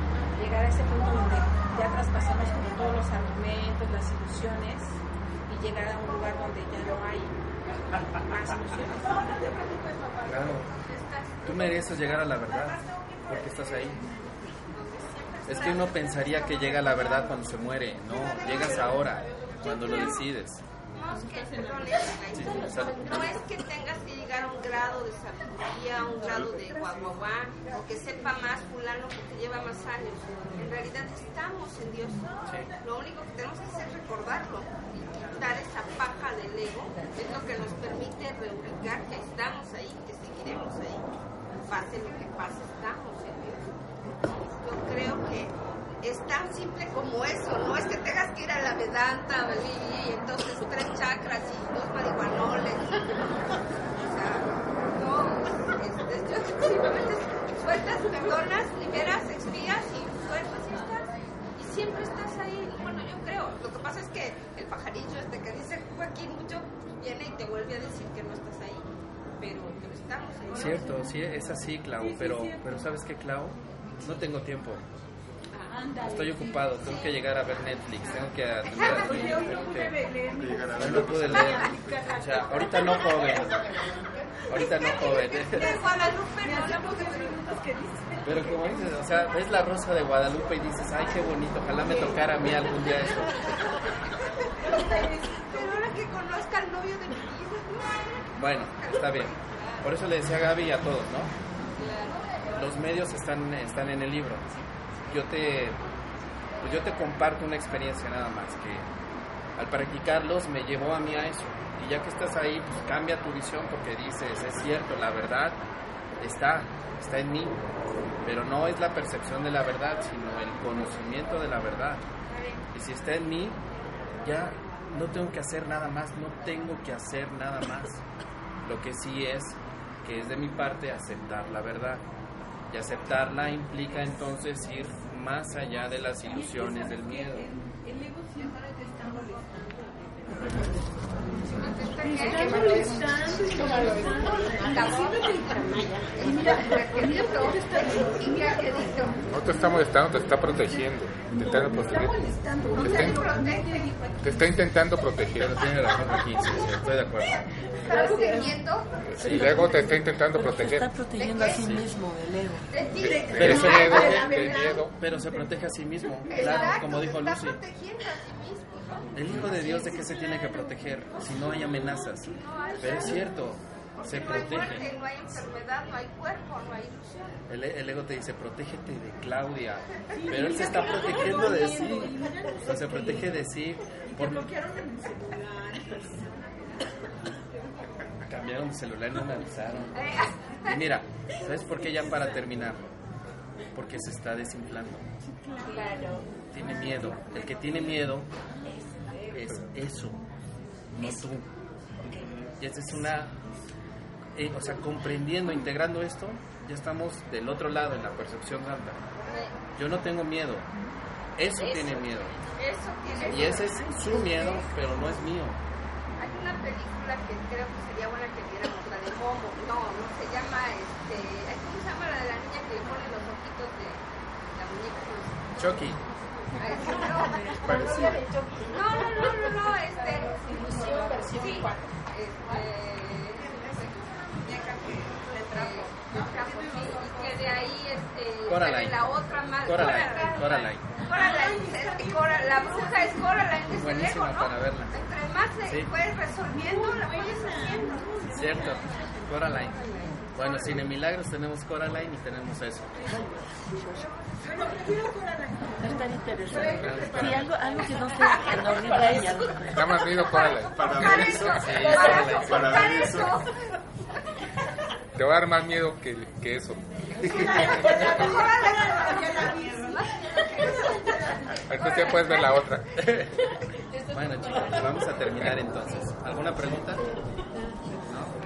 Llegar a ese punto donde ya traspasamos como todos los argumentos, las ilusiones, y llegar a un lugar donde ya no hay más ilusiones. Claro. Tú mereces llegar a la verdad porque estás ahí. Es que uno pensaría que llega a la verdad cuando se muere. No, llegas ahora, cuando lo decides. no es que tengas que llegar a un grado de sabiduría, a un grado de guaguaguá, o que sepa más fulano porque lleva más años. En realidad estamos en Dios. Lo único que tenemos que hacer es recordarlo quitar esa paja del ego, es lo que nos permite reubicar que estamos ahí, que seguiremos ahí. Pase lo que pase, estamos en. Yo creo que es tan simple como eso, no es que tengas que ir a la Vedanta y entonces tres chakras y dos marihuanoles. (laughs) O sea, no, es- es- yo (laughs) simplemente sueltas, perdonas, liberas, expías y sueltas siempre estás ahí. Bueno, yo creo. Lo que pasa es que el pajarillo este que dice Joaquín mucho viene y te vuelve a decir que no estás ahí. Pero, pero estamos Dios. Cierto, sí, es así, Clau, Sí, sí, pero, cierto. pero ¿sabes qué, Clau? No tengo tiempo. Ándale. Estoy ocupado, tengo que llegar a ver Netflix, tengo que (laughs) atender a hoy no pude leer no pude leer. (laughs) O sea, ahorita no joven. Ahorita no joven. (laughs) Guadalupe Me no hablamos Pero como dices, o sea, ves la rosa de Guadalupe y dices, ay, qué bonito, ojalá me tocara a mí algún día eso. Pero ahora que conozca al novio de mi vida. Bueno, está bien. Por eso le decía a Gaby y a todos, ¿no? Los medios están, están en el libro. Yo te, pues yo te comparto una experiencia nada más, que al practicarlos me llevó a mí a eso. Y ya que estás ahí, pues cambia tu visión porque dices, es cierto, la verdad está, está en mí. Pero no es la percepción de la verdad, sino el conocimiento de la verdad. Y si está en mí, ya no tengo que hacer nada más, no tengo que hacer nada más. Lo que sí es que es de mi parte aceptar la verdad. Y aceptarla implica entonces ir más allá de las ilusiones del miedo. El ego siempre te está Está molestando. molestando y molestando. Y mira, No te está molestando, te está protegiendo. Te está, molestando. Te está, te está intentando proteger. Tiene razón sí, estoy de acuerdo. Y luego te está intentando proteger. Está protegiendo a sí mismo el ego. Pero- ese del miedo. Pero se protege a sí mismo, claro, como dijo Lucy. protegiendo. El Hijo de Dios de qué se tiene que proteger si no hay amenazas. Pero es cierto, se No hay protege. no hay enfermedad, no hay cuerpo, no hay ilusión. El, el ego te dice, protégete de Claudia. Pero él se está protegiendo de sí. O se protege de sí. Por... Cambiaron de celular y no me avisaron. Y mira, ¿sabes por qué ya para terminar? Porque se está desinflando. Tiene miedo. El que tiene miedo es eso, no tú. Y esta es una... eh, o sea, comprendiendo, integrando esto, ya estamos del otro lado en la percepción santa. Yo no tengo miedo. Eso tiene miedo. Eso tiene Y ese es su miedo, pero no es mío. Hay una película que creo que sería buena que viéramos, la de Momo. No, no se llama, este, ¿cómo se llama la de la niña que le pone los ojitos de la muñeca? Chucky. Sí, no. No, no, no, no, no, este. Este. de de trapo, sí, y que de ahí, este. Coraline. La otra más. Coraline, Coraline. Coraline, es que Cora- la bruja es Coraline, es el Buenísima ¿no? para verla. Entre más se Sí. puedes resolviendo, la puedes haciendo. Cierto, Coraline. Bueno, Cine Milagros tenemos Coraline y tenemos eso. Es tan interesante. Sí, algo, algo que no sé, que no que- Está más miedo, Coraline. Para Para ver eso, eso, para eso, para para ver eso. eso. Te va a dar más miedo que, que eso. Entonces ya puedes ver la otra. Bueno chicos, vamos a terminar entonces. ¿Alguna pregunta?